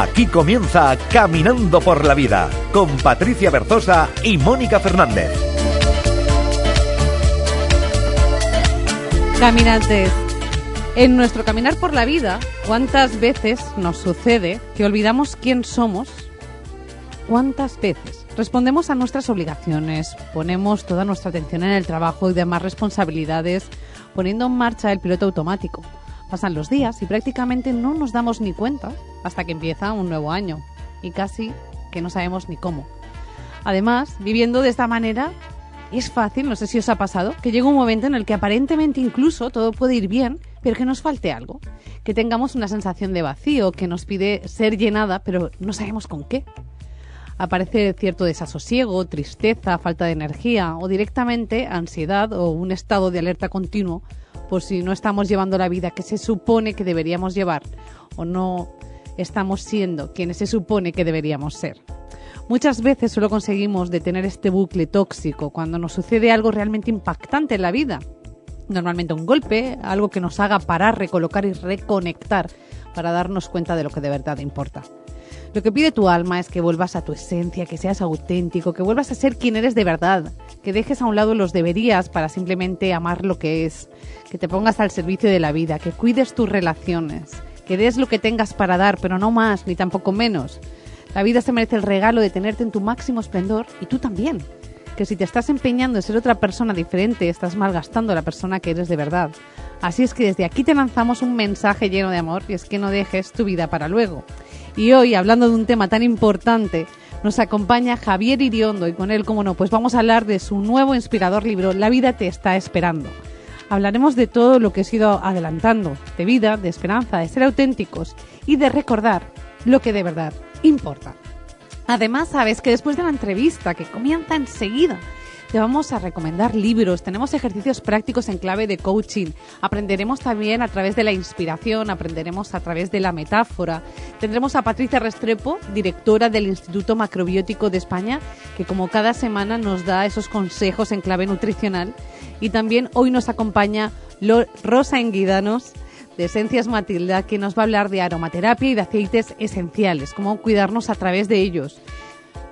Aquí comienza Caminando por la Vida con Patricia Berzosa y Mónica Fernández. Caminantes, en nuestro caminar por la vida, ¿cuántas veces nos sucede que olvidamos quién somos? ¿Cuántas veces? Respondemos a nuestras obligaciones, ponemos toda nuestra atención en el trabajo y demás responsabilidades, poniendo en marcha el piloto automático. Pasan los días y prácticamente no nos damos ni cuenta hasta que empieza un nuevo año y casi que no sabemos ni cómo. Además, viviendo de esta manera, es fácil, no sé si os ha pasado, que llega un momento en el que aparentemente incluso todo puede ir bien, pero que nos falte algo, que tengamos una sensación de vacío que nos pide ser llenada, pero no sabemos con qué. Aparece cierto desasosiego, tristeza, falta de energía o directamente ansiedad o un estado de alerta continuo por si no estamos llevando la vida que se supone que deberíamos llevar o no estamos siendo quienes se supone que deberíamos ser. Muchas veces solo conseguimos detener este bucle tóxico cuando nos sucede algo realmente impactante en la vida. Normalmente un golpe, algo que nos haga parar, recolocar y reconectar para darnos cuenta de lo que de verdad importa. Lo que pide tu alma es que vuelvas a tu esencia, que seas auténtico, que vuelvas a ser quien eres de verdad, que dejes a un lado los deberías para simplemente amar lo que es, que te pongas al servicio de la vida, que cuides tus relaciones, que des lo que tengas para dar, pero no más ni tampoco menos. La vida se merece el regalo de tenerte en tu máximo esplendor y tú también. Que si te estás empeñando en ser otra persona diferente, estás malgastando la persona que eres de verdad. Así es que desde aquí te lanzamos un mensaje lleno de amor y es que no dejes tu vida para luego. Y hoy, hablando de un tema tan importante, nos acompaña Javier Iriondo y con él, como no, pues vamos a hablar de su nuevo inspirador libro, La vida te está esperando. Hablaremos de todo lo que he ido adelantando, de vida, de esperanza, de ser auténticos y de recordar lo que de verdad importa. Además, sabes que después de la entrevista, que comienza enseguida, te vamos a recomendar libros, tenemos ejercicios prácticos en clave de coaching, aprenderemos también a través de la inspiración, aprenderemos a través de la metáfora. Tendremos a Patricia Restrepo, directora del Instituto Macrobiótico de España, que como cada semana nos da esos consejos en clave nutricional. Y también hoy nos acompaña Rosa Enguidanos, de Esencias Matilda, que nos va a hablar de aromaterapia y de aceites esenciales, cómo cuidarnos a través de ellos.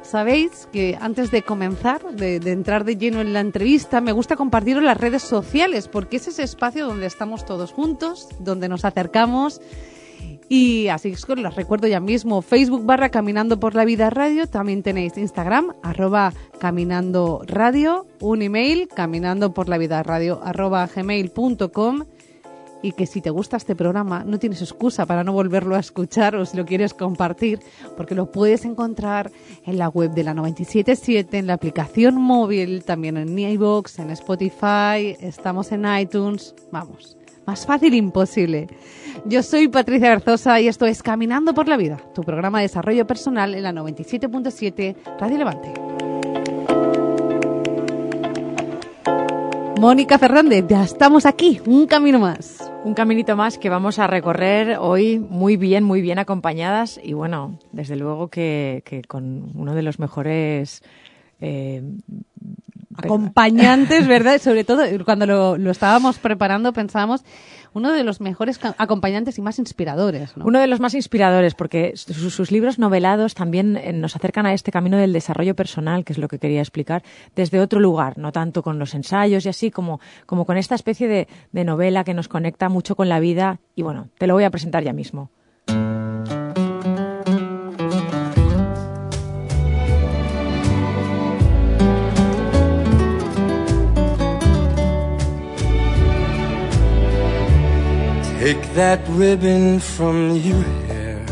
Sabéis que antes de comenzar, de, entrar de lleno en la entrevista, me gusta compartirlo en las redes sociales, porque es ese espacio donde estamos todos juntos, donde nos acercamos. Y así es que los recuerdo ya mismo, Facebook barra Caminando por la Vida Radio, también tenéis Instagram, arroba Caminando Radio, un email, caminando por la vida radio, arroba gmail.com y que si te gusta este programa no tienes excusa para no volverlo a escuchar o si lo quieres compartir, porque lo puedes encontrar en la web de la 977, en la aplicación móvil, también en iVoox, en Spotify, estamos en iTunes, vamos, más fácil imposible. Yo soy Patricia Berzosa y esto es Caminando por la Vida, tu programa de desarrollo personal en la 97.7 Radio Levante. Mónica Fernández, ya estamos aquí, un camino más. Un caminito más que vamos a recorrer hoy muy bien, muy bien acompañadas y bueno, desde luego que, con uno de los mejores eh, acompañantes, ¿verdad? Sobre todo cuando lo, lo estábamos preparando pensábamos uno de los mejores acompañantes y más inspiradores. ¿no? Uno de los más inspiradores, porque sus, libros novelados también eh, nos acercan a este camino del desarrollo personal, que es lo que quería explicar, desde otro lugar, no tanto con los ensayos y así, como, como con esta especie de, de novela que nos conecta mucho con la vida. Y bueno, te lo voy a presentar ya mismo.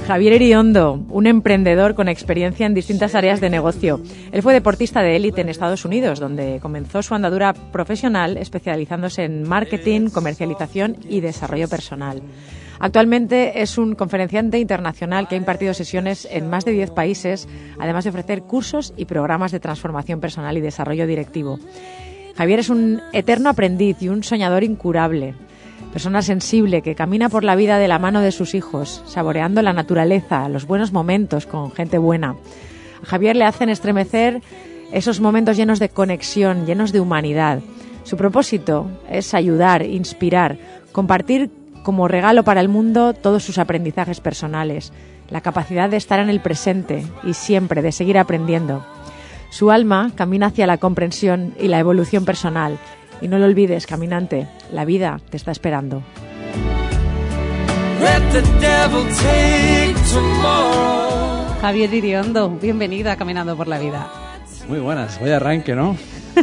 Javier Iriondo, un emprendedor con experiencia en distintas áreas de negocio. Él fue deportista de élite en Estados Unidos, donde comenzó su andadura profesional especializándose en marketing, comercialización y desarrollo personal. Actualmente es un conferenciante internacional que ha impartido sesiones en más de 10 países, además de ofrecer cursos y programas de transformación personal y desarrollo directivo. Javier es un eterno aprendiz y un soñador incurable persona sensible que camina por la vida de la mano de sus hijos, saboreando la naturaleza, los buenos momentos con gente buena. A Javier le hacen estremecer esos momentos llenos de conexión, llenos de humanidad. Su propósito es ayudar, inspirar, compartir como regalo para el mundo todos sus aprendizajes personales. la capacidad de estar en el presente y siempre de seguir aprendiendo. Su alma camina hacia la comprensión y la evolución personal. Y no lo olvides, caminante, la vida te está esperando. Javier Iriondo, bienvenido a Caminando por la Vida. Muy buenas, voy a arranque, ¿no?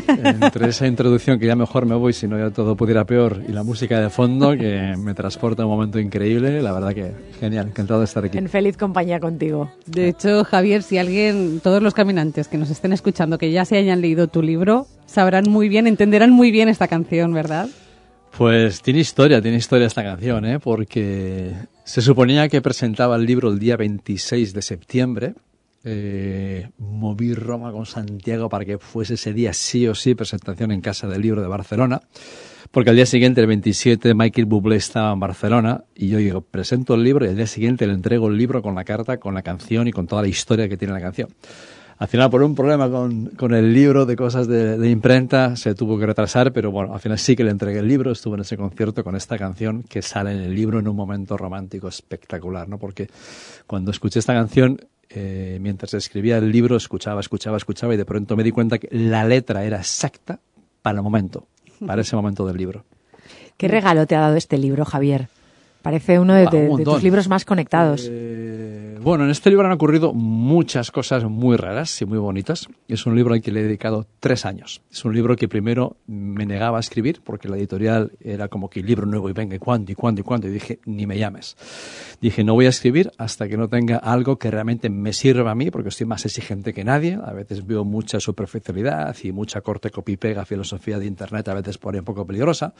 Entre esa introducción que ya mejor me voy si no ya todo pudiera peor y la música de fondo que me transporta a un momento increíble, la verdad que genial, encantado de estar aquí. En feliz compañía contigo. De hecho, Javier, si alguien, todos los caminantes que nos estén escuchando, que ya se hayan leído tu libro, sabrán muy bien, entenderán muy bien esta canción, ¿verdad? Pues tiene historia, tiene historia esta canción, ¿eh? porque se suponía que presentaba el libro el día 26 de septiembre. Eh, moví Roma con Santiago para que fuese ese día sí o sí presentación en Casa del Libro de Barcelona, porque al día siguiente, el 27, Michael Bublé estaba en Barcelona y yo digo, presento el libro y al día siguiente le entrego el libro con la carta, con la canción y con toda la historia que tiene la canción. Al final, por un problema con, con el libro de cosas de, de, imprenta, se tuvo que retrasar, pero bueno, al final sí que le entregué el libro, estuve en ese concierto con esta canción que sale en el libro en un momento romántico espectacular, ¿no? Porque cuando escuché esta canción, eh, mientras escribía el libro, escuchaba, escuchaba, escuchaba y de pronto me di cuenta que la letra era exacta para el momento, para ese momento del libro. ¿Qué regalo te ha dado este libro, Javier? Parece uno de, de, de tus libros más conectados. Eh, bueno, en este libro han ocurrido muchas cosas muy raras y muy bonitas. Es un libro al que le he dedicado tres años. Es un libro que primero me negaba a escribir porque la editorial era como que libro nuevo y venga, ¿y cuándo? ¿Y cuándo? ¿Y cuándo? Y dije, ni me llames. Dije, no voy a escribir hasta que no tenga algo que realmente me sirva a mí porque estoy más exigente que nadie. A veces veo mucha superficialidad y mucha corte copy-pega, filosofía de Internet, a veces por ahí un poco peligrosa.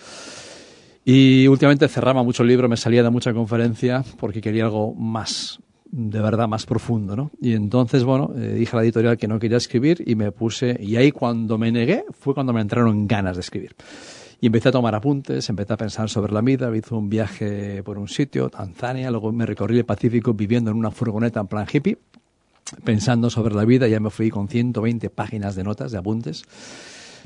Y últimamente cerraba mucho el libro, me salía de mucha conferencia porque quería algo más, de verdad, más profundo, ¿no? Y entonces, bueno, eh, dije a la editorial que no quería escribir y me puse, y ahí cuando me negué fue cuando me entraron ganas de escribir. Y empecé a tomar apuntes, empecé a pensar sobre la vida, hice un viaje por un sitio, Tanzania, luego me recorrí el Pacífico viviendo en una furgoneta en plan hippie, pensando sobre la vida, ya me fui con 120 páginas de notas, de apuntes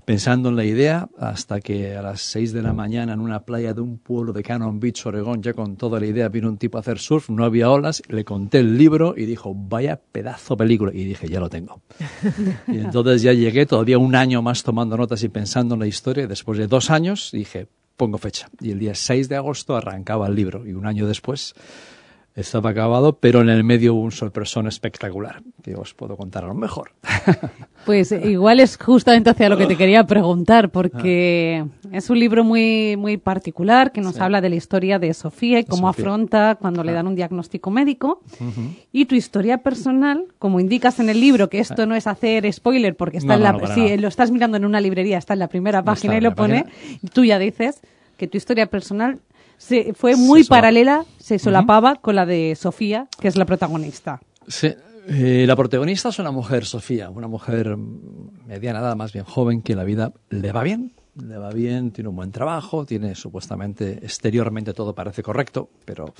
pensando en la idea hasta que a las 6 de la mañana en una playa de un pueblo de Cannon Beach, Oregón, ya con toda la idea, vino un tipo a hacer surf, no había olas, le conté el libro y dijo, vaya pedazo película. Y dije, ya lo tengo. y entonces ya llegué, todavía un año más tomando notas y pensando en la historia. Y después de dos años dije, pongo fecha. Y el día 6 de agosto arrancaba el libro. Y un año después estaba acabado, pero en el medio hubo un sorpresón espectacular, que os puedo contar a lo mejor. Pues igual es justamente hacia lo que te quería preguntar, porque es un libro muy, muy particular que nos sí. habla de la historia de Sofía y cómo Sofía. afronta cuando le dan un diagnóstico médico. Uh -huh. Y tu historia personal, como indicas en el libro, que esto no es hacer spoiler, porque está no, en la, no, no, sí, lo estás mirando en una librería, está en la primera página y lo pone, tú ya dices que tu historia personal se, fue muy se paralela, se solapaba uh -huh. con la de Sofía, que es la protagonista. Sí, eh, la protagonista es una mujer, Sofía, una mujer mediana edad, más bien joven, que la vida le va bien, le va bien, tiene un buen trabajo, tiene supuestamente exteriormente todo parece correcto, pero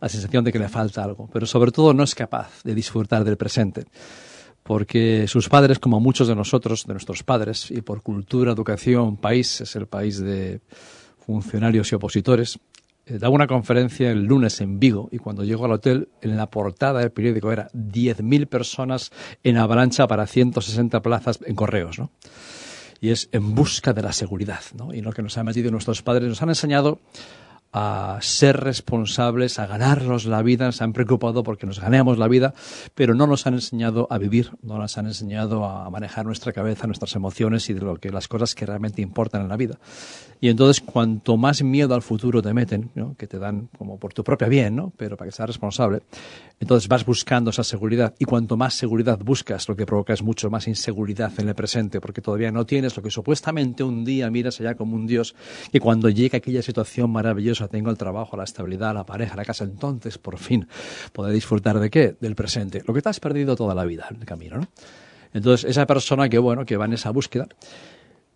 la sensación de que le falta algo. Pero sobre todo no es capaz de disfrutar del presente. Porque sus padres, como muchos de nosotros, de nuestros padres, y por cultura, educación, país, es el país de funcionarios y opositores, eh, daba una conferencia el lunes en Vigo y cuando llegó al hotel, en la portada del periódico era 10.000 personas en avalancha para 160 plazas en correos, ¿no? Y es en busca de la seguridad, ¿no? Y lo que nos han metido nuestros padres, nos han enseñado a ser responsables, a ganarnos la vida, se han preocupado porque nos ganemos la vida, pero no nos han enseñado a vivir, no nos han enseñado a manejar nuestra cabeza, nuestras emociones y de lo que las cosas que realmente importan en la vida. Y entonces cuanto más miedo al futuro te meten, ¿no? que te dan como por tu propia bien, ¿no? pero para que seas responsable, entonces vas buscando esa seguridad y cuanto más seguridad buscas, lo que provoca es mucho más inseguridad en el presente, porque todavía no tienes lo que supuestamente un día miras allá como un Dios, que cuando llega aquella situación maravillosa, tengo el trabajo, la estabilidad, la pareja, la casa, entonces por fin poder disfrutar de qué? Del presente, lo que te has perdido toda la vida en el camino, ¿no? Entonces esa persona que bueno, que va en esa búsqueda,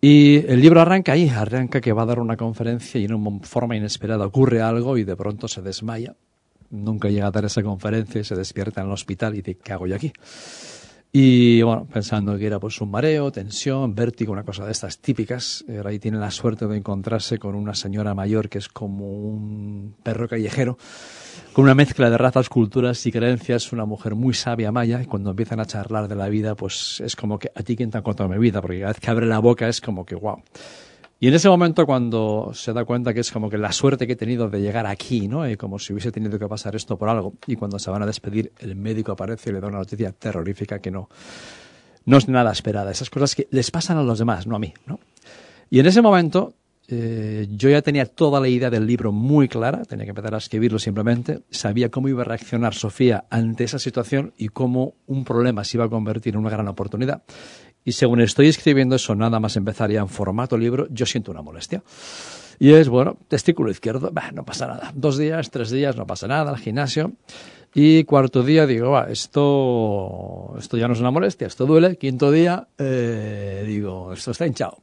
y el libro arranca ahí, arranca que va a dar una conferencia y en una forma inesperada ocurre algo y de pronto se desmaya. Nunca llega a dar esa conferencia y se despierta en el hospital y dice, ¿qué hago yo aquí? Y bueno, pensando que era pues un mareo, tensión, vértigo, una cosa de estas típicas. Ahora ahí tiene la suerte de encontrarse con una señora mayor que es como un perro callejero, con una mezcla de razas, culturas y creencias, una mujer muy sabia maya, y cuando empiezan a charlar de la vida, pues es como que a ti quien te ha contado mi vida, porque cada vez que abre la boca es como que wow. Y en ese momento cuando se da cuenta que es como que la suerte que he tenido de llegar aquí, ¿no? Y como si hubiese tenido que pasar esto por algo. Y cuando se van a despedir, el médico aparece y le da una noticia terrorífica que no, no es nada esperada. Esas cosas que les pasan a los demás, no a mí, ¿no? Y en ese momento eh, yo ya tenía toda la idea del libro muy clara, tenía que empezar a escribirlo simplemente, sabía cómo iba a reaccionar Sofía ante esa situación y cómo un problema se iba a convertir en una gran oportunidad. Y según estoy escribiendo eso, nada más empezaría en formato libro, yo siento una molestia. Y es, bueno, testículo izquierdo, bah, no pasa nada. Dos días, tres días, no pasa nada, al gimnasio. Y cuarto día digo, va, esto, esto ya no es una molestia, esto duele. Quinto día, eh, digo, esto está hinchado.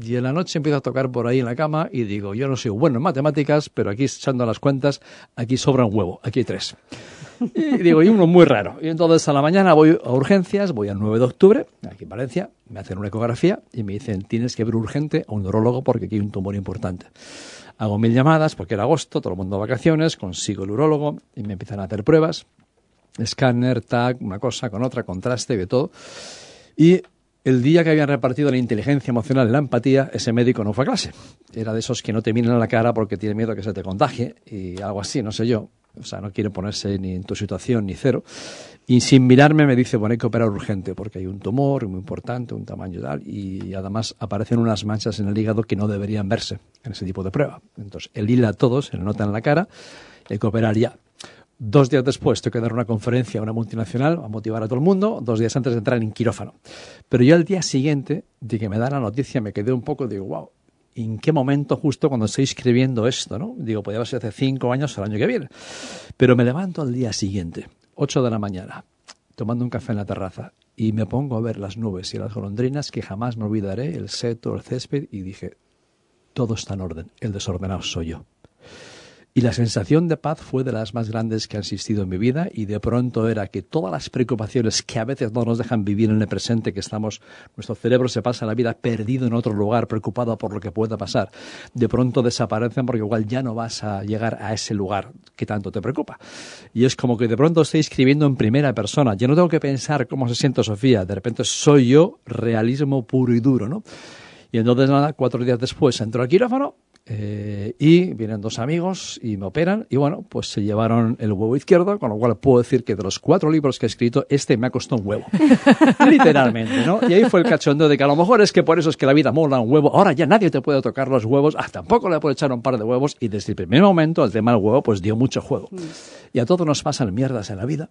Y en la noche empiezo a tocar por ahí en la cama y digo, yo no soy bueno en matemáticas, pero aquí echando las cuentas, aquí sobra un huevo, aquí hay tres. Y digo, y uno muy raro. Y entonces a la mañana voy a urgencias, voy al 9 de octubre, aquí en Valencia, me hacen una ecografía y me dicen, tienes que ver urgente a un neurólogo porque aquí hay un tumor importante. Hago mil llamadas porque era agosto, todo el mundo de vacaciones, consigo el urólogo y me empiezan a hacer pruebas, escáner, tag, una cosa con otra, contraste, de todo. Y el día que habían repartido la inteligencia emocional y la empatía, ese médico no fue a clase. Era de esos que no te miran a la cara porque tiene miedo que se te contagie y algo así, no sé yo. O sea, no quiere ponerse ni en tu situación ni cero. Y sin mirarme me dice, bueno, hay que operar urgente porque hay un tumor muy importante, un tamaño tal, y además aparecen unas manchas en el hígado que no deberían verse en ese tipo de prueba. Entonces, el hila a todos, se le nota en la cara, hay que operar ya. Dos días después tengo que dar una conferencia a una multinacional a motivar a todo el mundo, dos días antes de entrar en quirófano. Pero yo al día siguiente de que me da la noticia me quedé un poco, digo, wow, ¿en qué momento justo cuando estoy escribiendo esto? ¿no? Digo, podría ser hace cinco años o el año que viene. Pero me levanto al día siguiente, ocho de la mañana, tomando un café en la terraza y me pongo a ver las nubes y las golondrinas que jamás me olvidaré, el seto, el césped, y dije, todo está en orden, el desordenado soy yo. Y la sensación de paz fue de las más grandes que han existido en mi vida y de pronto era que todas las preocupaciones que a veces no nos dejan vivir en el presente, que estamos, nuestro cerebro se pasa la vida perdido en otro lugar, preocupado por lo que pueda pasar, de pronto desaparecen porque igual ya no vas a llegar a ese lugar que tanto te preocupa. Y es como que de pronto estoy escribiendo en primera persona. Yo no tengo que pensar cómo se siente Sofía, de repente soy yo, realismo puro y duro, ¿no? Y entonces nada, cuatro días después entro al quirófano eh, y vienen dos amigos y me operan y bueno, pues se llevaron el huevo izquierdo, con lo cual puedo decir que de los cuatro libros que he escrito, este me ha costado un huevo. Literalmente, ¿no? Y ahí fue el cachondo de que a lo mejor es que por eso es que la vida mola un huevo. Ahora ya nadie te puede tocar los huevos, ah, tampoco le puedo echar un par de huevos y desde el primer momento el tema del huevo pues dio mucho juego. Y a todos nos pasan mierdas en la vida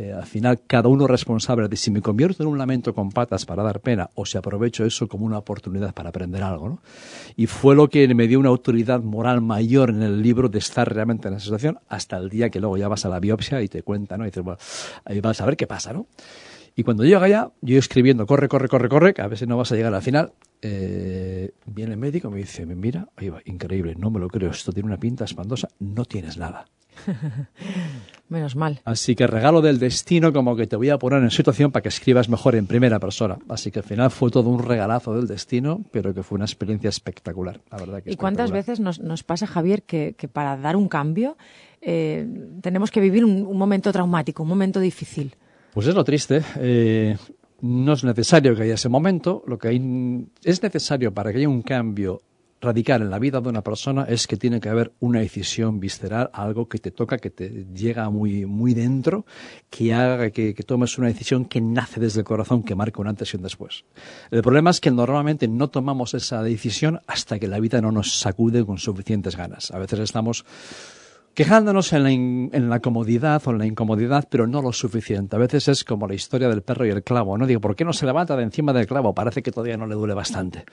eh, al final cada uno es responsable de si me convierto en un lamento con patas para dar pena o si aprovecho eso como una oportunidad para aprender algo. ¿no? Y fue lo que me dio una autoridad moral mayor en el libro de estar realmente en esa situación hasta el día que luego ya vas a la biopsia y te cuentan, ¿no? Y dices, bueno, ahí vas a ver qué pasa, ¿no? Y cuando llega allá, yo escribiendo, corre, corre, corre, corre, que a veces no vas a llegar al final, eh, viene el médico me dice, mira, ahí increíble, no me lo creo, esto tiene una pinta espantosa, no tienes nada. Menos mal. Así que regalo del destino, como que te voy a poner en situación para que escribas mejor en primera persona. Así que al final fue todo un regalazo del destino, pero que fue una experiencia espectacular, la verdad. Que ¿Y cuántas veces nos, nos, pasa, Javier, que, que, para dar un cambio eh, tenemos que vivir un, un, momento traumático, un momento difícil? Pues es lo triste. Eh, no es necesario que haya ese momento. Lo que hay, es necesario para que haya un cambio radical en la vida de una persona es que tiene que haber una decisión visceral, algo que te toca, que te llega muy, muy dentro, que haga que, que, tomes una decisión que nace desde el corazón, que marca un antes y un después. El problema es que normalmente no tomamos esa decisión hasta que la vida no nos sacude con suficientes ganas. A veces estamos quejándonos en la, en la, comodidad o en la incomodidad, pero no lo suficiente. A veces es como la historia del perro y el clavo, ¿no? Digo, ¿por qué no se levanta de encima del clavo? Parece que todavía no le duele bastante.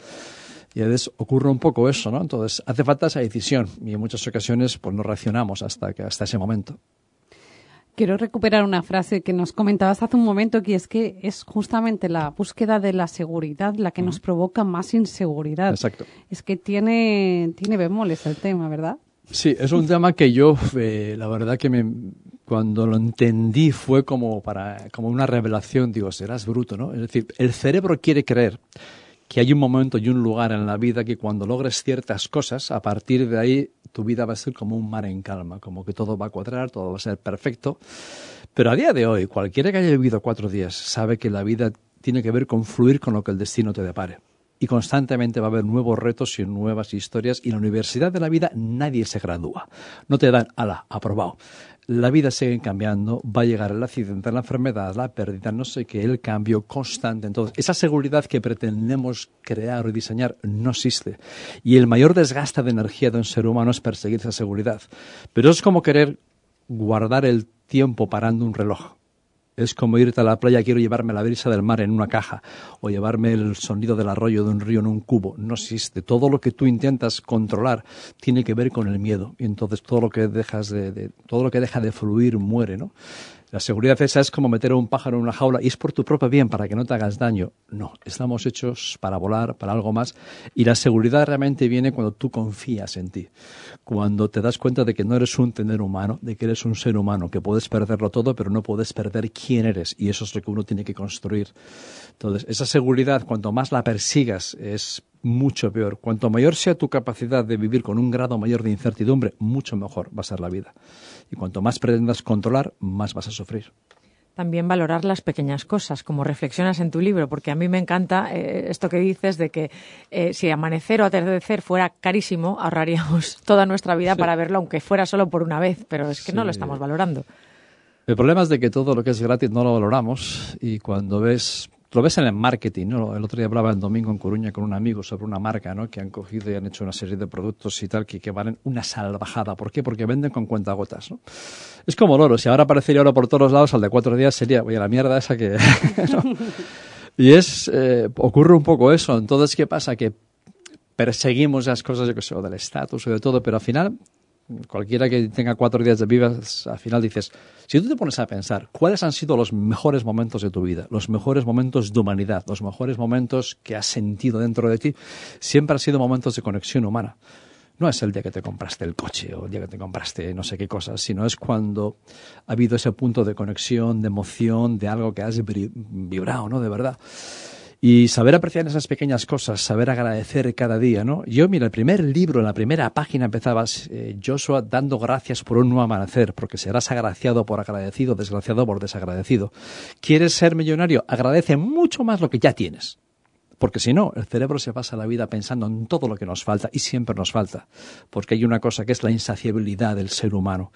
Y a veces ocurre un poco eso, ¿no? Entonces hace falta esa decisión y en muchas ocasiones pues no reaccionamos hasta, que, hasta ese momento. Quiero recuperar una frase que nos comentabas hace un momento, que es que es justamente la búsqueda de la seguridad la que uh -huh. nos provoca más inseguridad. Exacto. Es que tiene, tiene bemoles el tema, ¿verdad? Sí, es un tema que yo, eh, la verdad que me, cuando lo entendí fue como para como una revelación, digo, serás bruto, ¿no? Es decir, el cerebro quiere creer que hay un momento y un lugar en la vida que cuando logres ciertas cosas, a partir de ahí tu vida va a ser como un mar en calma, como que todo va a cuadrar, todo va a ser perfecto. Pero a día de hoy, cualquiera que haya vivido cuatro días sabe que la vida tiene que ver con fluir con lo que el destino te depare. Y constantemente va a haber nuevos retos y nuevas historias. Y en la universidad de la vida nadie se gradúa. No te dan, ala, aprobado la vida sigue cambiando, va a llegar el accidente, la enfermedad, la pérdida, no sé qué, el cambio constante. Entonces, esa seguridad que pretendemos crear o diseñar no existe. Y el mayor desgaste de energía de un ser humano es perseguir esa seguridad. Pero es como querer guardar el tiempo parando un reloj. Es como irte a la playa, quiero llevarme la brisa del mar en una caja o llevarme el sonido del arroyo de un río en un cubo. No existe. Todo lo que tú intentas controlar tiene que ver con el miedo. Y entonces todo lo que dejas de, todo lo que deja de fluir muere, ¿no? La seguridad esa es como meter a un pájaro en una jaula y es por tu propio bien, para que no te hagas daño. No, estamos hechos para volar, para algo más. Y la seguridad realmente viene cuando tú confías en ti. Cuando te das cuenta de que no eres un tener humano, de que eres un ser humano, que puedes perderlo todo, pero no puedes perder quién eres. Y eso es lo que uno tiene que construir. Entonces, esa seguridad, cuanto más la persigas, es mucho peor. Cuanto mayor sea tu capacidad de vivir con un grado mayor de incertidumbre, mucho mejor va a ser la vida. Y cuanto más pretendas controlar, más vas a sufrir también valorar las pequeñas cosas, como reflexionas en tu libro, porque a mí me encanta eh, esto que dices de que eh, si amanecer o atardecer fuera carísimo, ahorraríamos toda nuestra vida para verlo, aunque fuera solo por una vez, pero es que no lo estamos valorando. El problema es de que todo lo que es gratis no lo valoramos y cuando ves lo ves en el marketing, ¿no? El otro día hablaba el domingo en Coruña con un amigo sobre una marca, ¿no? Que han cogido y han hecho una serie de productos y tal que, valen una salvajada. ¿Por qué? Porque venden con cuentagotas, ¿no? Es como el oro. Si ahora aparecería oro por todos lados, al de cuatro días sería, oye, la mierda esa que... Y es, eh, ocurre un poco eso. Entonces, ¿qué pasa? Que perseguimos las cosas, yo que sé, del estatus o de todo, pero al final cualquiera que tenga cuatro días de vivas, al final dices, si tú te pones a pensar, ¿cuáles han sido los mejores momentos de tu vida? Los mejores momentos de humanidad, los mejores momentos que has sentido dentro de ti, siempre han sido momentos de conexión humana. No es el día que te compraste el coche o el día que te compraste no sé qué cosas, sino es cuando ha habido ese punto de conexión, de emoción, de algo que has vibrado, ¿no? De verdad. Y saber apreciar esas pequeñas cosas, saber agradecer cada día, ¿no? Yo, mira, el primer libro, en la primera página empezabas, eh, Joshua, dando gracias por un nuevo amanecer, porque serás agraciado por agradecido, desgraciado por desagradecido. ¿Quieres ser millonario? Agradece mucho más lo que ya tienes. Porque si no, el cerebro se pasa la vida pensando en todo lo que nos falta, y siempre nos falta, porque hay una cosa que es la insaciabilidad del ser humano.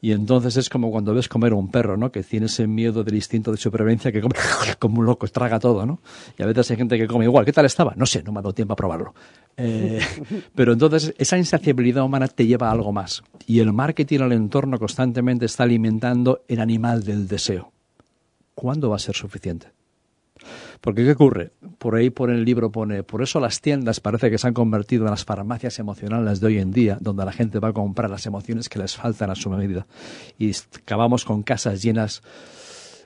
Y entonces es como cuando ves comer a un perro, ¿no? Que tiene ese miedo del instinto de supervivencia que come como un loco, traga todo, ¿no? Y a veces hay gente que come igual. ¿Qué tal estaba? No sé, no me ha dado tiempo a probarlo. Eh, pero entonces esa insaciabilidad humana te lleva a algo más. Y el marketing al entorno constantemente está alimentando el animal del deseo. ¿Cuándo va a ser suficiente? Porque ¿qué ocurre? Por ahí por el libro pone, por eso las tiendas parece que se han convertido en las farmacias emocionales de hoy en día, donde la gente va a comprar las emociones que les faltan a su medida. Y acabamos con casas llenas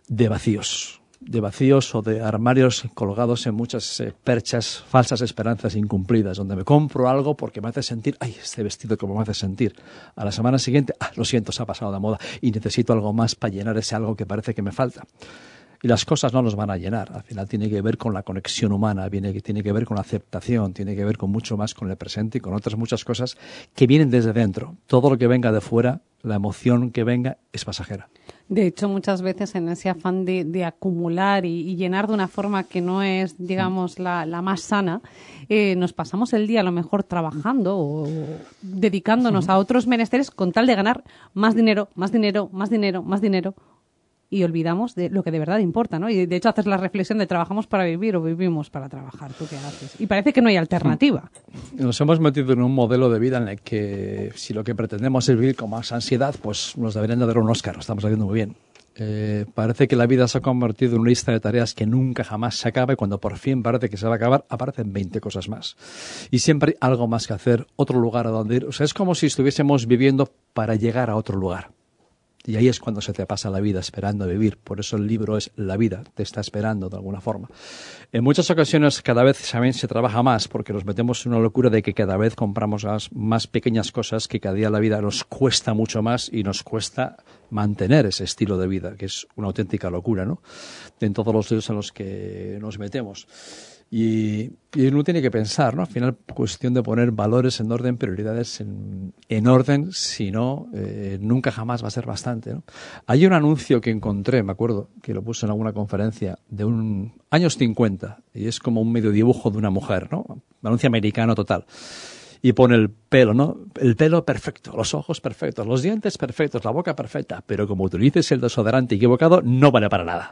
de vacíos, de vacíos o de armarios colgados en muchas eh, perchas, falsas esperanzas incumplidas, donde me compro algo porque me hace sentir, ay, este vestido como me hace sentir. A la semana siguiente, ah, lo siento, se ha pasado de moda y necesito algo más para llenar ese algo que parece que me falta y las cosas no nos van a llenar. Al final tiene que ver con la conexión humana, viene, tiene que ver con la aceptación, tiene que ver con mucho más con el presente y con otras muchas cosas que vienen desde dentro. Todo lo que venga de fuera, la emoción que venga, es pasajera. De hecho, muchas veces en ese afán de, acumular y, llenar de una forma que no es, digamos, la, más sana, eh, nos pasamos el día a lo mejor trabajando o dedicándonos a otros menesteres con tal de ganar más dinero, más dinero, más dinero, más dinero y olvidamos de lo que de verdad importa, ¿no? Y de hecho haces la reflexión de trabajamos para vivir o vivimos para trabajar, ¿tú qué haces? Y parece que no hay alternativa. Nos hemos metido en un modelo de vida en el que si lo que pretendemos es vivir con más ansiedad, pues nos deberían de dar un Oscar, lo estamos haciendo muy bien. Eh, parece que la vida se ha convertido en una lista de tareas que nunca jamás se acaba y cuando por fin parece que se va a acabar, aparecen 20 cosas más. Y siempre hay algo más que hacer, otro lugar a donde ir. O sea, es como si estuviésemos viviendo para llegar a otro lugar Y ahí es cuando se te pasa la vida esperando vivir. Por eso el libro es La vida, te está esperando de alguna forma. En muchas ocasiones cada vez también se trabaja más porque nos metemos en una locura de que cada vez compramos más, más pequeñas cosas que cada día la vida nos cuesta mucho más y nos cuesta mantener ese estilo de vida, que es una auténtica locura, ¿no? En todos los líos en los que nos metemos. Y, y, uno tiene que pensar, ¿no? Al final, cuestión de poner valores en orden, prioridades en, en orden, si no, eh, nunca jamás va a ser bastante, ¿no? Hay un anuncio que encontré, me acuerdo, que lo puse en alguna conferencia, de un años 50, y es como un medio dibujo de una mujer, ¿no? Un anuncio americano total. Y pone el pelo, ¿no? El pelo perfecto, los ojos perfectos, los dientes perfectos, la boca perfecta, pero como utilices el desodorante equivocado, no vale para nada.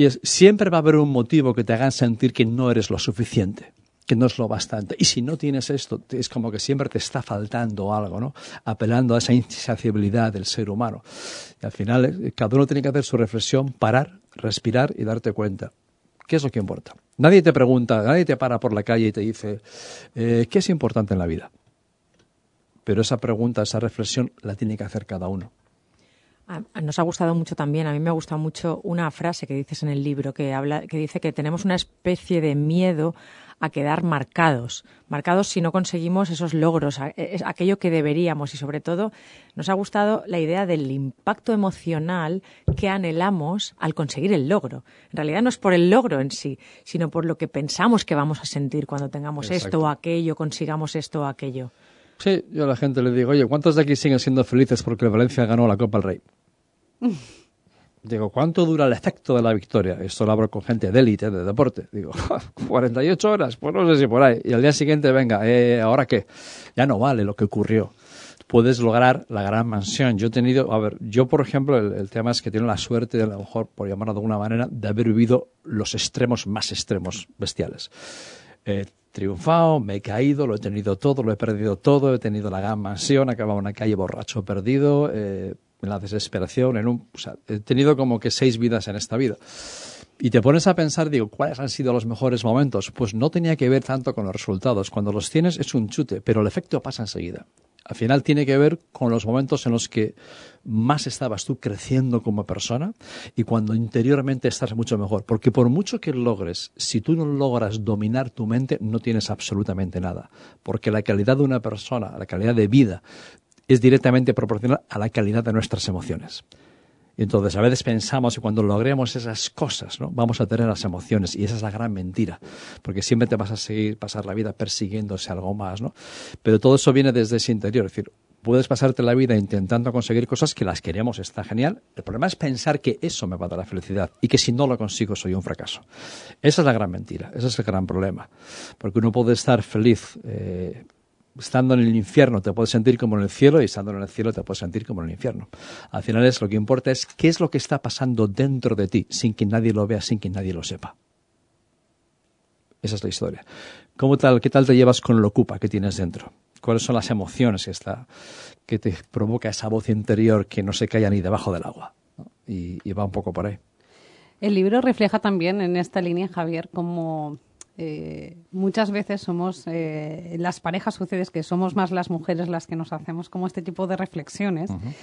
Y es, siempre va a haber un motivo que te haga sentir que no eres lo suficiente, que no es lo bastante. Y si no tienes esto, es como que siempre te está faltando algo, ¿no? Apelando a esa insaciabilidad del ser humano. Y al final, eh, cada uno tiene que hacer su reflexión, parar, respirar y darte cuenta. ¿Qué es lo que importa? Nadie te pregunta, nadie te para por la calle y te dice, eh, ¿qué es importante en la vida? Pero esa pregunta, esa reflexión la tiene que hacer cada uno. Nos ha gustado mucho también, a mí me ha gustado mucho una frase que dices en el libro que habla, que dice que tenemos una especie de miedo a quedar marcados, marcados si no conseguimos esos logros, aquello que deberíamos y sobre todo nos ha gustado la idea del impacto emocional que anhelamos al conseguir el logro. En realidad no es por el logro en sí, sino por lo que pensamos que vamos a sentir cuando tengamos Exacto. esto o aquello, consigamos esto o aquello. Sí, yo a la gente le digo, oye, ¿cuántos de aquí siguen siendo felices porque el Valencia ganó la Copa del Rey? Digo, ¿cuánto dura el efecto de la victoria? Esto lo hablo con gente de élite, de deporte. Digo, 48 horas, pues no sé si por ahí. Y al día siguiente, venga, eh, ¿ahora qué? Ya no vale lo que ocurrió. Puedes lograr la gran mansión. Yo he tenido, a ver, yo por ejemplo, el, el tema es que tengo la suerte, a lo mejor, por llamarlo de alguna manera, de haber vivido los extremos más extremos, bestiales. Eh, triunfado, me he caído, lo he tenido todo, lo he perdido todo, he tenido la gran mansión, he acabado en una calle borracho perdido, eh, en la desesperación, he tenido como que seis vidas en esta vida. Y te pones a pensar, digo, ¿cuáles han sido los mejores momentos? Pues no tenía que ver tanto con los resultados. Cuando los tienes es un chute, pero el efecto pasa enseguida. Al final tiene que ver con los momentos en los que más estabas tú creciendo como persona y cuando interiormente estás mucho mejor. Porque por mucho que logres, si tú no logras dominar tu mente, no tienes absolutamente nada. Porque la calidad de una persona, la calidad de vida, es directamente proporcional a la calidad de nuestras emociones. Entonces a veces pensamos que cuando logremos esas cosas, ¿no? Vamos a tener las emociones y esa es la gran mentira, porque siempre te vas a seguir pasar la vida persiguiéndose algo más, ¿no? Pero todo eso viene desde ese interior, es decir, puedes pasarte la vida intentando conseguir cosas que las queremos, está genial. El problema es pensar que eso me va a dar la felicidad y que si no lo consigo soy un fracaso. Esa es la gran mentira, ese es el gran problema, porque uno puede estar feliz eh, estando en el infierno te puedes sentir como en el cielo y estando en el cielo te puedes sentir como en el infierno. Al final es lo que importa es qué es lo que está pasando dentro de ti sin que nadie lo vea, sin que nadie lo sepa. Esa es la historia. ¿Cómo tal, ¿Qué tal te llevas con lo ocupa que tienes dentro? ¿Cuáles son las emociones que, está, que te provoca esa voz interior que no se calla ni debajo del agua? y va un poco por ahí. El libro refleja también en esta línea, Javier, como eh, muchas veces somos, eh, las parejas sucede que somos más las mujeres las que nos hacemos como este tipo de reflexiones. Uh -huh.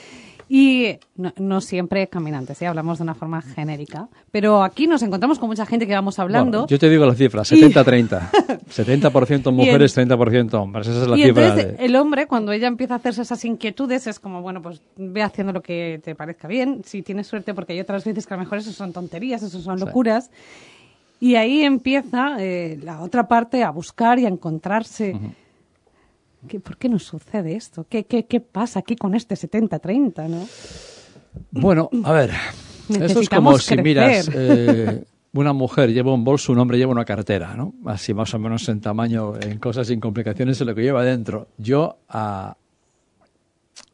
Y no, no, siempre caminantes, ¿eh? hablamos de una forma genérica. Pero aquí nos encontramos con mucha gente que vamos hablando. Bueno, yo te digo la cifra, 70-30. 70% mujeres, el, 30% hombres. Esa es la y cifra. Entonces, de... el hombre, cuando ella empieza a hacerse esas inquietudes, es como, bueno, pues ve haciendo lo que te parezca bien. Si tienes suerte, porque hay otras veces que a lo mejor eso son tonterías, eso son locuras. Sí. Y ahí empieza eh, la otra parte a buscar y a encontrarse. Uh -huh. ¿Qué, ¿Por qué nos sucede esto? ¿Qué, qué, qué pasa aquí con este 70-30? ¿no? Bueno, a ver, eso es como si miras. Eh, una mujer lleva un bolso, un hombre lleva una cartera, ¿no? Así más o menos en tamaño, en cosas sin complicaciones, en lo que lleva dentro. Yo a,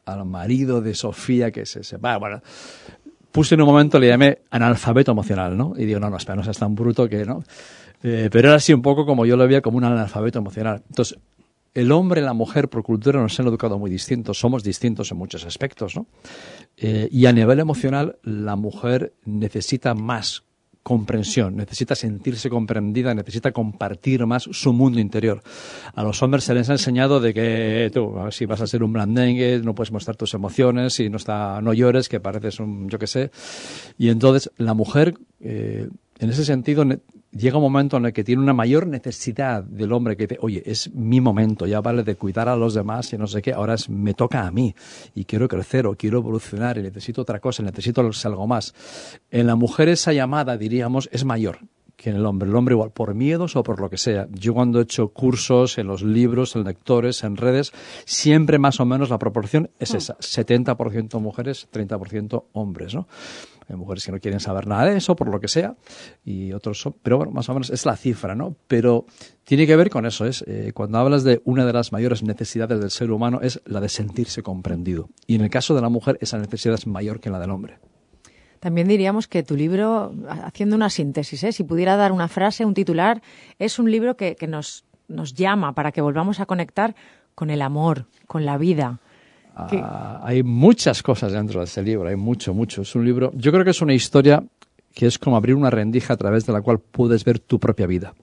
al marido de Sofía, que se separa, bueno, puse en un momento, le llamé analfabeto emocional, ¿no? Y digo, no, no, espera, no seas tan bruto que, ¿no? Eh, pero era así un poco como yo lo veía como un analfabeto emocional. Entonces, el hombre y la mujer por cultura nos han educado muy distintos, somos distintos en muchos aspectos, ¿no? Eh, y a nivel emocional, la mujer necesita más comprensión, necesita sentirse comprendida, necesita compartir más su mundo interior. A los hombres se les ha enseñado de que tú, si vas a ser un blandengue, no puedes mostrar tus emociones, si no está, no llores, que pareces un, yo qué sé. Y entonces la mujer, eh, en ese sentido, llega un momento en el que tiene una mayor necesidad del hombre que dice, oye, es mi momento, ya vale de cuidar a los demás y no sé qué, ahora es, me toca a mí y quiero crecer o quiero evolucionar y necesito otra cosa, necesito algo más. En la mujer esa llamada, diríamos, es mayor que en el hombre. El hombre igual por miedos o por lo que sea. Yo cuando he hecho cursos en los libros, en lectores, en redes, siempre más o menos la proporción es esa. 70% mujeres, 30% hombres, ¿no? Hay mujeres que no quieren saber nada de eso, por lo que sea, y otros son, pero bueno, más o menos es la cifra, ¿no? Pero tiene que ver con eso, es eh, cuando hablas de una de las mayores necesidades del ser humano es la de sentirse comprendido. Y en el caso de la mujer, esa necesidad es mayor que la del hombre. También diríamos que tu libro, haciendo una síntesis, ¿eh? si pudiera dar una frase, un titular, es un libro que, que nos, nos llama para que volvamos a conectar con el amor, con la vida, Ah, hay muchas cosas dentro de ese libro, hay mucho, mucho. Es un libro, yo creo que es una historia que es como abrir una rendija a través de la cual puedes ver tu propia vida,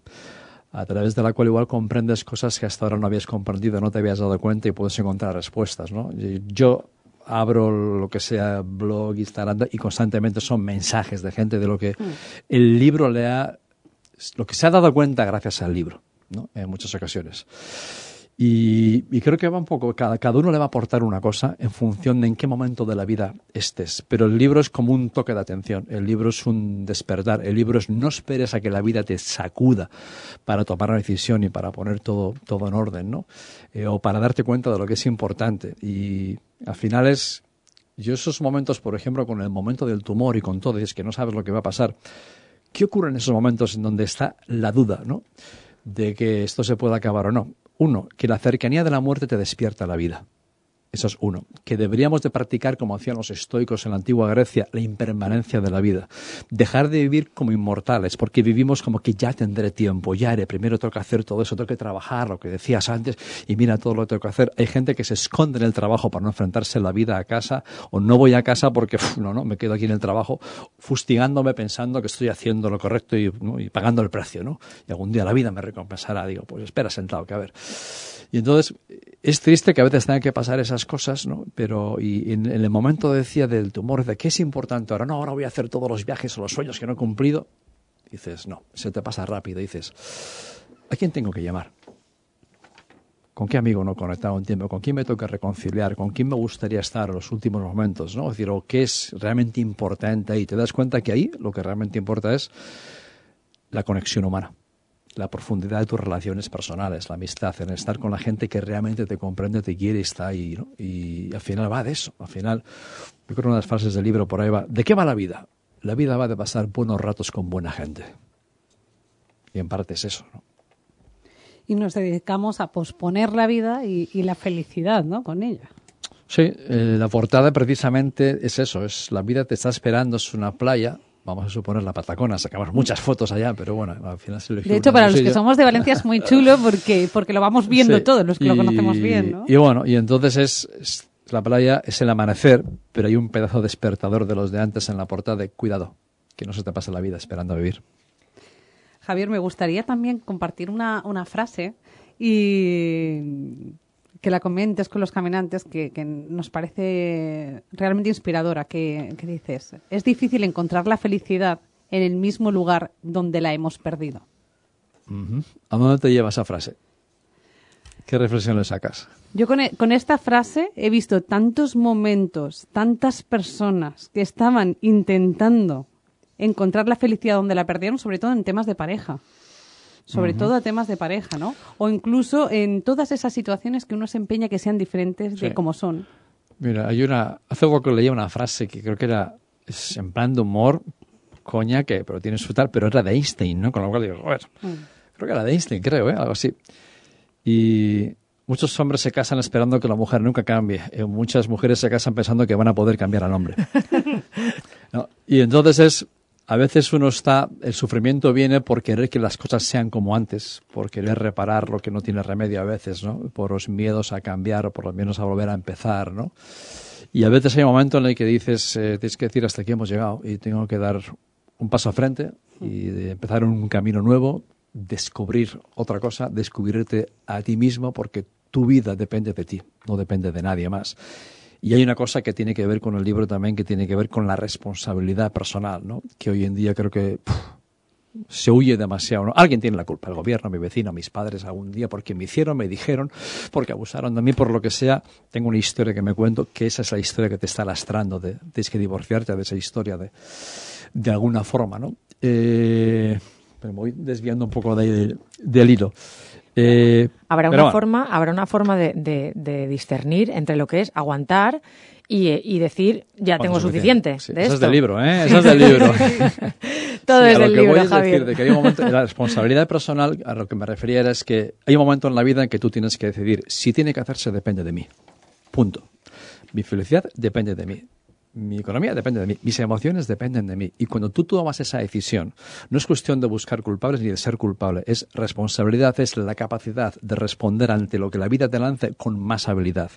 a través de la cual igual comprendes cosas que hasta ahora no habías comprendido, no te habías dado cuenta y puedes encontrar respuestas. ¿no? Yo abro lo que sea blog, Instagram y constantemente son mensajes de gente de lo que mm. el libro le ha, lo que se ha dado cuenta gracias al libro, ¿no? en muchas ocasiones. Y, creo que va un poco, cada, cada uno le va a aportar una cosa en función de en qué momento de la vida estés. Pero el libro es como un toque de atención, el libro es un despertar, el libro es no esperes a que la vida te sacuda para tomar una decisión y para poner todo, todo en orden, ¿no? Eh, o para darte cuenta de lo que es importante. Y al final es, yo esos momentos, por ejemplo, con el momento del tumor y con todo, y es que no sabes lo que va a pasar, ¿qué ocurre en esos momentos en donde está la duda, ¿no? de que esto se pueda acabar o no. Uno, que la cercanía de la muerte te despierta la vida. Eso es uno. Que deberíamos de practicar, como hacían los estoicos en la antigua Grecia, la impermanencia de la vida. Dejar de vivir como inmortales, porque vivimos como que ya tendré tiempo, ya haré, primero tengo que hacer todo eso, tengo que trabajar, lo que decías antes, y mira todo lo que tengo que hacer. Hay gente que se esconde en el trabajo para no enfrentarse la vida a casa, o no voy a casa porque, no, no, me quedo aquí en el trabajo, fustigándome pensando que estoy haciendo lo correcto y, y pagando el precio, ¿no? Y algún día la vida me recompensará. Digo, pues espera sentado, que a ver. Y entonces es triste que a veces tenga que pasar esas cosas, ¿no? Pero y en, el momento decía del tumor, de qué es importante ahora, no, ahora voy a hacer todos los viajes o los sueños que no he cumplido. Dices, no, se te pasa rápido. Dices, ¿a quién tengo que llamar? ¿Con qué amigo no he conectado un tiempo? ¿Con quién me toca reconciliar? ¿Con quién me gustaría estar en los últimos momentos? ¿no? Es decir, o qué es realmente importante ahí. Te das cuenta que ahí lo que realmente importa es la conexión humana la profundidad de tus relaciones personales, la amistad, en estar con la gente que realmente te comprende, te quiere y está ahí. ¿no? Y al final va de eso. Al final, yo creo que una de las frases del libro por ahí va, ¿de qué va la vida? La vida va de pasar buenos ratos con buena gente. Y en parte es eso. ¿no? Y nos dedicamos a posponer la vida y, la felicidad ¿no? con ella. Sí, eh, la portada precisamente es eso, es la vida te está esperando, es una playa, vamos a suponer la Patacona, sacamos muchas fotos allá, pero bueno, al final se De hecho, para los que somos de Valencia es muy chulo porque, porque lo vamos viendo todos, los que lo conocemos bien, ¿no? Y bueno, y entonces es, la playa, es el amanecer, pero hay un pedazo despertador de los de antes en la portada de cuidado, que no se te pase la vida esperando a vivir. Javier, me gustaría también compartir una, una frase y que la comentes con los caminantes, que, nos parece realmente inspiradora, que, dices, es difícil encontrar la felicidad en el mismo lugar donde la hemos perdido. ¿A dónde te lleva esa frase? ¿Qué reflexión le sacas? Yo con, e, con, esta frase he visto tantos momentos, tantas personas que estaban intentando encontrar la felicidad donde la perdieron, sobre todo en temas de pareja sobre todo a temas de pareja, ¿no? O incluso en todas esas situaciones que uno se empeña que sean diferentes de como son. Mira, hay una. Hace poco leía una frase que creo que era es en plan de humor, coña, que pero tiene su tal, pero era de Einstein, ¿no? Con lo cual digo, ver, mm. creo que era de Einstein, creo, ¿eh? Algo así. Y muchos hombres se casan esperando que la mujer nunca cambie. Y muchas mujeres se casan pensando que van a poder cambiar al hombre. ¿No? Y entonces es a veces uno está, el sufrimiento viene por querer que las cosas sean como antes, por querer reparar lo que no tiene remedio a veces, ¿no? Por los miedos a cambiar o por lo menos a volver a empezar, ¿no? Y a veces hay un momento en el que dices, eh, tienes que decir hasta aquí hemos llegado y tengo que dar un paso a frente y de empezar un camino nuevo, descubrir otra cosa, descubrirte a ti mismo porque tu vida depende de ti, no depende de nadie más. Y hay una cosa que tiene que ver con el libro también, que tiene que ver con la responsabilidad personal, ¿no? Que hoy en día creo que se huye demasiado. ¿no? Alguien tiene la culpa, el gobierno, mi vecino, mis padres algún día, porque me hicieron, me dijeron, porque abusaron de mí, por lo que sea. Tengo una historia que me cuento, que esa es la historia que te está lastrando, de, tienes que divorciarte de esa historia de, de alguna forma, ¿no? Eh, me voy desviando un poco de, del hilo. Eh, habrá, una forma, habrá una forma de, discernir entre lo que es aguantar y, decir, ya tengo suficiente. eso es del libro, ¿eh? Eso es del libro. Todo es del libro, Javier. de que hay un momento, la responsabilidad personal, a lo que me refería era es que hay un momento en la vida en que tú tienes que decidir si tiene que hacerse depende de mí. Punto. Mi felicidad depende de mí mi economía depende de mí, mis emociones dependen de mí. Y cuando tú tomas esa decisión, no es cuestión de buscar culpables ni de ser culpable, es responsabilidad, es la capacidad de responder ante lo que la vida te lance con más habilidad.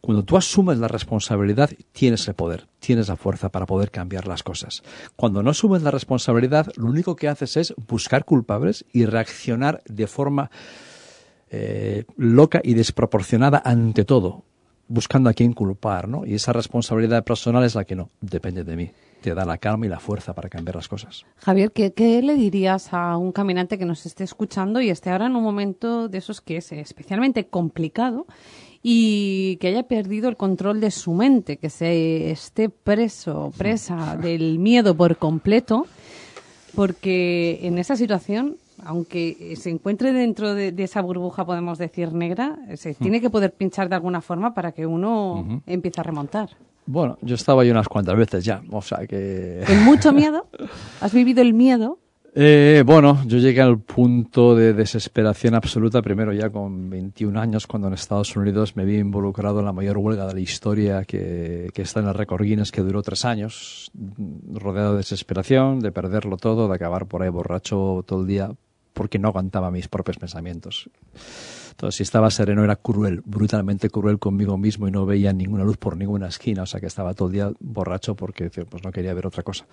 Cuando tú asumes la responsabilidad, tienes el poder, tienes la fuerza para poder cambiar las cosas. Cuando no asumes la responsabilidad, lo único que haces es buscar culpables y reaccionar de forma eh, loca y desproporcionada ante todo buscando a quién culpar, ¿no? Y esa responsabilidad personal es la que no depende de mí. Te da la calma y la fuerza para cambiar las cosas. Javier, ¿qué, le dirías a un caminante que nos esté escuchando y esté ahora en un momento de esos que es especialmente complicado y que haya perdido el control de su mente, que se esté preso, presa del miedo por completo? Porque en esa situación aunque se encuentre dentro de, esa burbuja, podemos decir, negra, se hmm. tiene que poder pinchar de alguna forma para que uno empiece a remontar. Bueno, yo estaba ahí unas cuantas veces ya, o sea que... ¿Con mucho miedo? ¿Has vivido el miedo? Eh, bueno, yo llegué al punto de desesperación absoluta, primero ya con 21 años, cuando en Estados Unidos me vi involucrado en la mayor huelga de la historia que, que está en el récord Guinness, que duró tres años, rodeado de desesperación, de perderlo todo, de acabar por ahí borracho todo el día, porque no aguantaba mis propios pensamientos. Entonces, si estaba sereno era cruel, brutalmente cruel conmigo mismo y no veía ninguna luz por ninguna esquina, o sea que estaba todo el día borracho porque pues no quería ver otra cosa.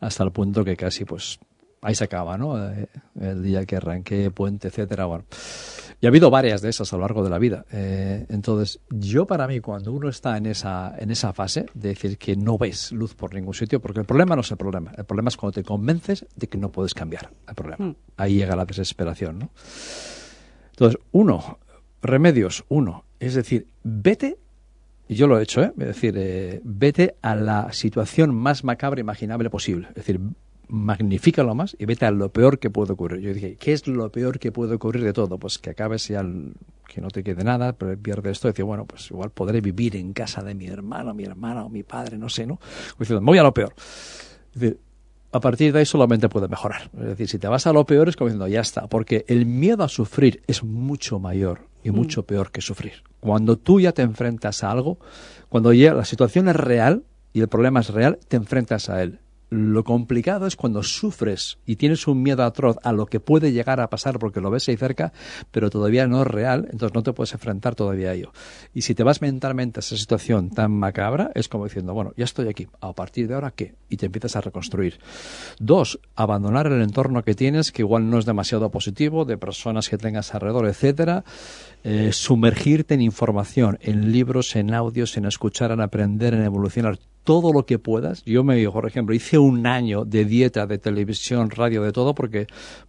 Hasta el punto que casi pues ahí se acaba, ¿no? Eh, el día que arranqué puente, etcétera, bueno. Y ha habido varias de esas a lo largo de la vida. Eh, entonces, yo para mí, cuando uno está en esa, en esa fase de decir que no ves luz por ningún sitio, porque el problema no es el problema, el problema es cuando te convences de que no puedes cambiar el problema. Hmm. Ahí llega la desesperación, ¿no? Entonces, uno, remedios, uno, es decir, vete y yo lo he hecho, ¿eh? es decir, eh, vete a la situación más macabra imaginable posible. Es decir, magnifícalo más y vete a lo peor que puede ocurrir. Yo dije, ¿qué es lo peor que puede ocurrir de todo? Pues que acabes ya, que no te quede nada, pero pierde esto. Y bueno, pues igual podré vivir en casa de mi hermano, mi hermana o mi padre, no sé, ¿no? Diciendo, voy a lo peor. a partir de ahí solamente puede mejorar. Es decir, si te vas a lo peor es como diciendo, ya está, porque el miedo a sufrir es mucho mayor y mm. mucho peor que sufrir. Cuando tú ya te enfrentas a algo, cuando ya la situación es real y el problema es real, te enfrentas a él lo complicado es cuando sufres y tienes un miedo atroz a lo que puede llegar a pasar porque lo ves ahí cerca, pero todavía no es real, entonces no te puedes enfrentar todavía a ello. Y si te vas mentalmente a esa situación tan macabra, es como diciendo, bueno, ya estoy aquí, a partir de ahora, ¿qué? Y te empiezas a reconstruir. Dos, abandonar el entorno que tienes, que igual no es demasiado positivo, de personas que tengas alrededor, etcétera. Eh, sumergirte en información, en libros, en audios, en escuchar, en aprender, en evolucionar todo lo que puedas. Yo me, por ejemplo, hice un año de dieta, de televisión, radio, de todo, porque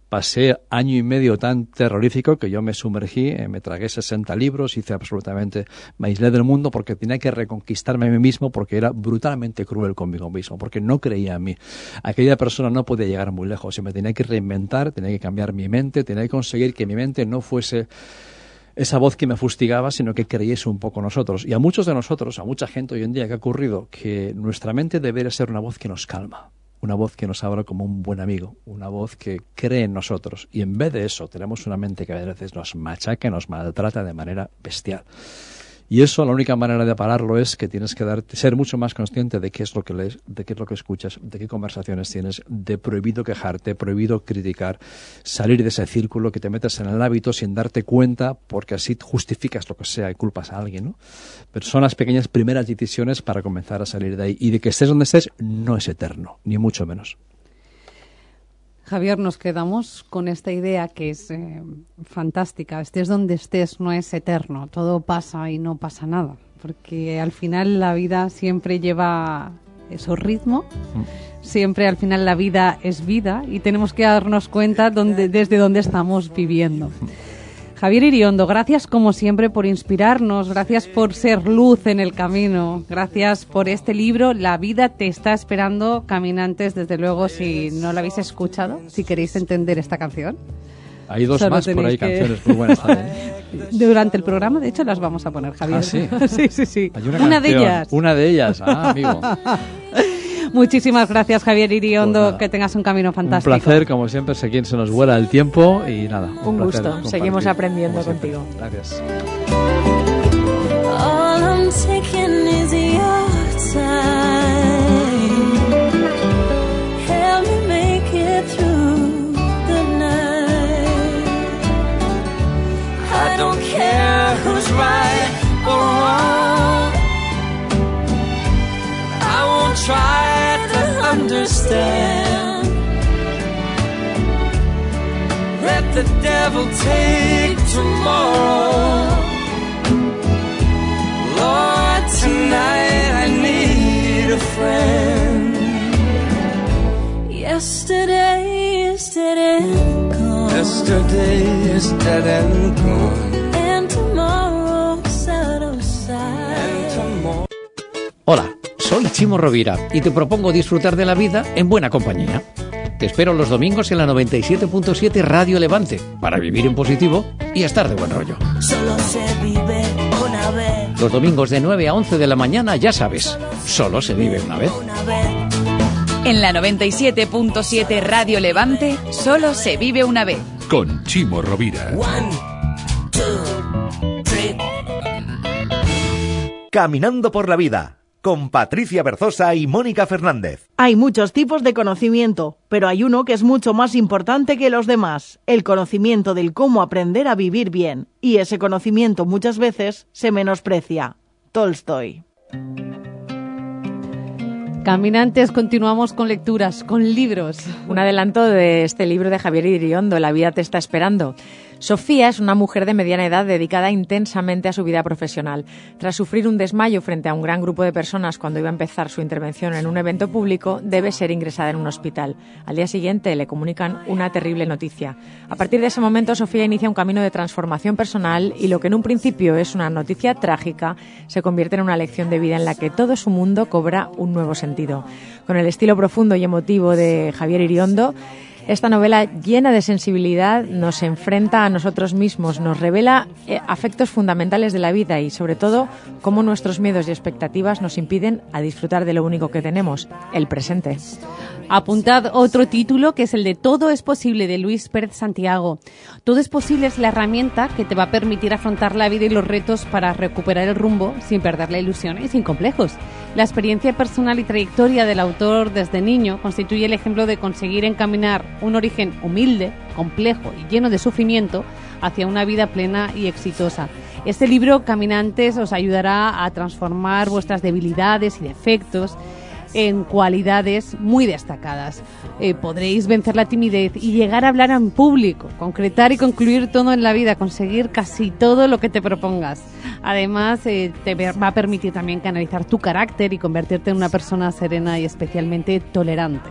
pasé año y medio tan terrorífico que yo me sumergí, eh, me tragué 60 libros, hice absolutamente, me aislé del mundo porque tenía que reconquistarme a mí mismo porque era brutalmente cruel conmigo mismo, porque no creía en mí. Aquella persona no podía llegar muy lejos, y me tenía que reinventar, tenía que cambiar mi mente, tenía que conseguir que mi mente no fuese esa voz que me fustigaba, sino que creyese un poco nosotros. Y a muchos de nosotros, a mucha gente hoy en día que ha ocurrido, que nuestra mente debería ser una voz que nos calma, una voz que nos habla como un buen amigo, una voz que cree en nosotros. Y en vez de eso, tenemos una mente que a veces nos machaca, nos maltrata de manera bestial. Y eso, la única manera de pararlo es que tienes que ser mucho más consciente de qué es lo que lees, de qué es lo que escuchas, de qué conversaciones tienes, de prohibido quejarte, prohibido criticar, salir de ese círculo que te metes en el hábito sin darte cuenta, porque así justificas lo que sea y culpas a alguien, ¿no? Pero son las pequeñas primeras decisiones para comenzar a salir de ahí. Y de que estés donde estés no es eterno, ni mucho menos. Javier, nos quedamos con esta idea que es eh, fantástica. Estés donde estés, no es eterno. Todo pasa y no pasa nada. Porque al final la vida siempre lleva esos ritmos. Siempre al final la vida es vida y tenemos que darnos cuenta donde, desde dónde estamos viviendo. Javier Iriondo, gracias como siempre por inspirarnos, gracias por ser luz en el camino, gracias por este libro. La vida te está esperando, caminantes, desde luego, si no lo habéis escuchado, si queréis entender esta canción. Hay dos Solo más por ahí, que- canciones muy buenas también. Durante el programa, de hecho, las vamos a poner, Javier. Ah, ¿sí? sí, sí, una, Una de ellas. Una de ellas, ah, amigo. Muchísimas gracias, Javier Iriondo. Pues que tengas un camino Un fantástico. placer, como siempre, sé quién se nos vuela el tiempo y nada. Un gusto. Seguimos aprendiendo contigo. Gracias. I don't care who's right or wrong. Try to understand. Let the devil take tomorrow. Lord, tonight I need a friend. Yesterday is dead and gone. Yesterday is dead and gone. And tomorrow's out of sight. And tomorrow. Hola, soy Chimo Rovira y te propongo disfrutar de la vida en buena compañía. Te espero los domingos en la 97.7 Radio Levante para vivir en positivo y estar de buen rollo. Solo se vive una vez. Los domingos de 9 a 11 de la mañana, ya sabes, solo se vive una vez. En la 97.7 Radio Levante, solo se vive una vez. con Chimo Rovira. One, two, three. Caminando por la vida, con Patricia Berzosa y Mónica Fernández. Hay muchos tipos de conocimiento, pero hay uno que es mucho más importante que los demás, el conocimiento del cómo aprender a vivir bien. Y ese conocimiento muchas veces se menosprecia. Tolstoy. Caminantes, continuamos con lecturas, con libros. Un adelanto de este libro de Javier Iriondo, La vida te está esperando. Sofía es una mujer de mediana edad dedicada intensamente a su vida profesional. Tras sufrir un desmayo frente a un gran grupo de personas cuando iba a empezar su intervención en un evento público, debe ser ingresada en un hospital. Al día siguiente le comunican una terrible noticia. A partir de ese momento, Sofía inicia un camino de transformación personal y lo que en un principio es una noticia trágica se convierte en una lección de vida en la que todo su mundo cobra un nuevo sentido. Con el estilo profundo y emotivo de Javier Iriondo, esta novela llena de sensibilidad nos enfrenta a nosotros mismos, nos revela eh, afectos fundamentales de la vida y sobre todo cómo nuestros miedos y expectativas nos impiden a disfrutar de lo único que tenemos, el presente. Apuntad otro título que es el de Todo es posible de Luis Pérez Santiago. Todo es posible es la herramienta que te va a permitir afrontar la vida y los retos para recuperar el rumbo sin perder la ilusión y sin complejos. La experiencia personal y trayectoria del autor desde niño constituye el ejemplo de conseguir encaminar un origen humilde, complejo y lleno de sufrimiento hacia una vida plena y exitosa. Este libro, Caminantes, os ayudará a transformar vuestras debilidades y defectos en cualidades muy destacadas. Eh, podréis vencer la timidez y llegar a hablar en público, concretar y concluir todo en la vida, conseguir casi todo lo que te propongas. Además, eh, te va a permitir también canalizar tu carácter y convertirte en una persona serena y especialmente tolerante.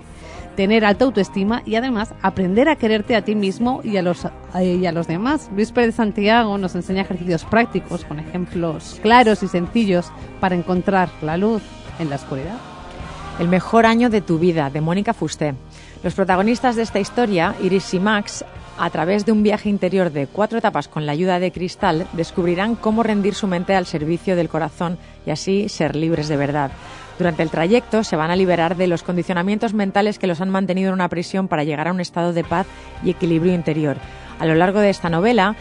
Tener alta autoestima y además aprender a quererte a ti mismo y a los, eh, y a los demás. Luis Pérez Santiago nos enseña ejercicios prácticos con ejemplos claros y sencillos para encontrar la luz en la oscuridad. El mejor año de tu vida, de Mónica Fusté. Los protagonistas de esta historia, Iris y Max, a través de un viaje interior de cuatro etapas con la ayuda de Cristal, descubrirán cómo rendir su mente al servicio del corazón y así ser libres de verdad. Durante el trayecto se van a liberar de los condicionamientos mentales que los han mantenido en una prisión para llegar a un estado de paz y equilibrio interior. A lo largo de esta novela,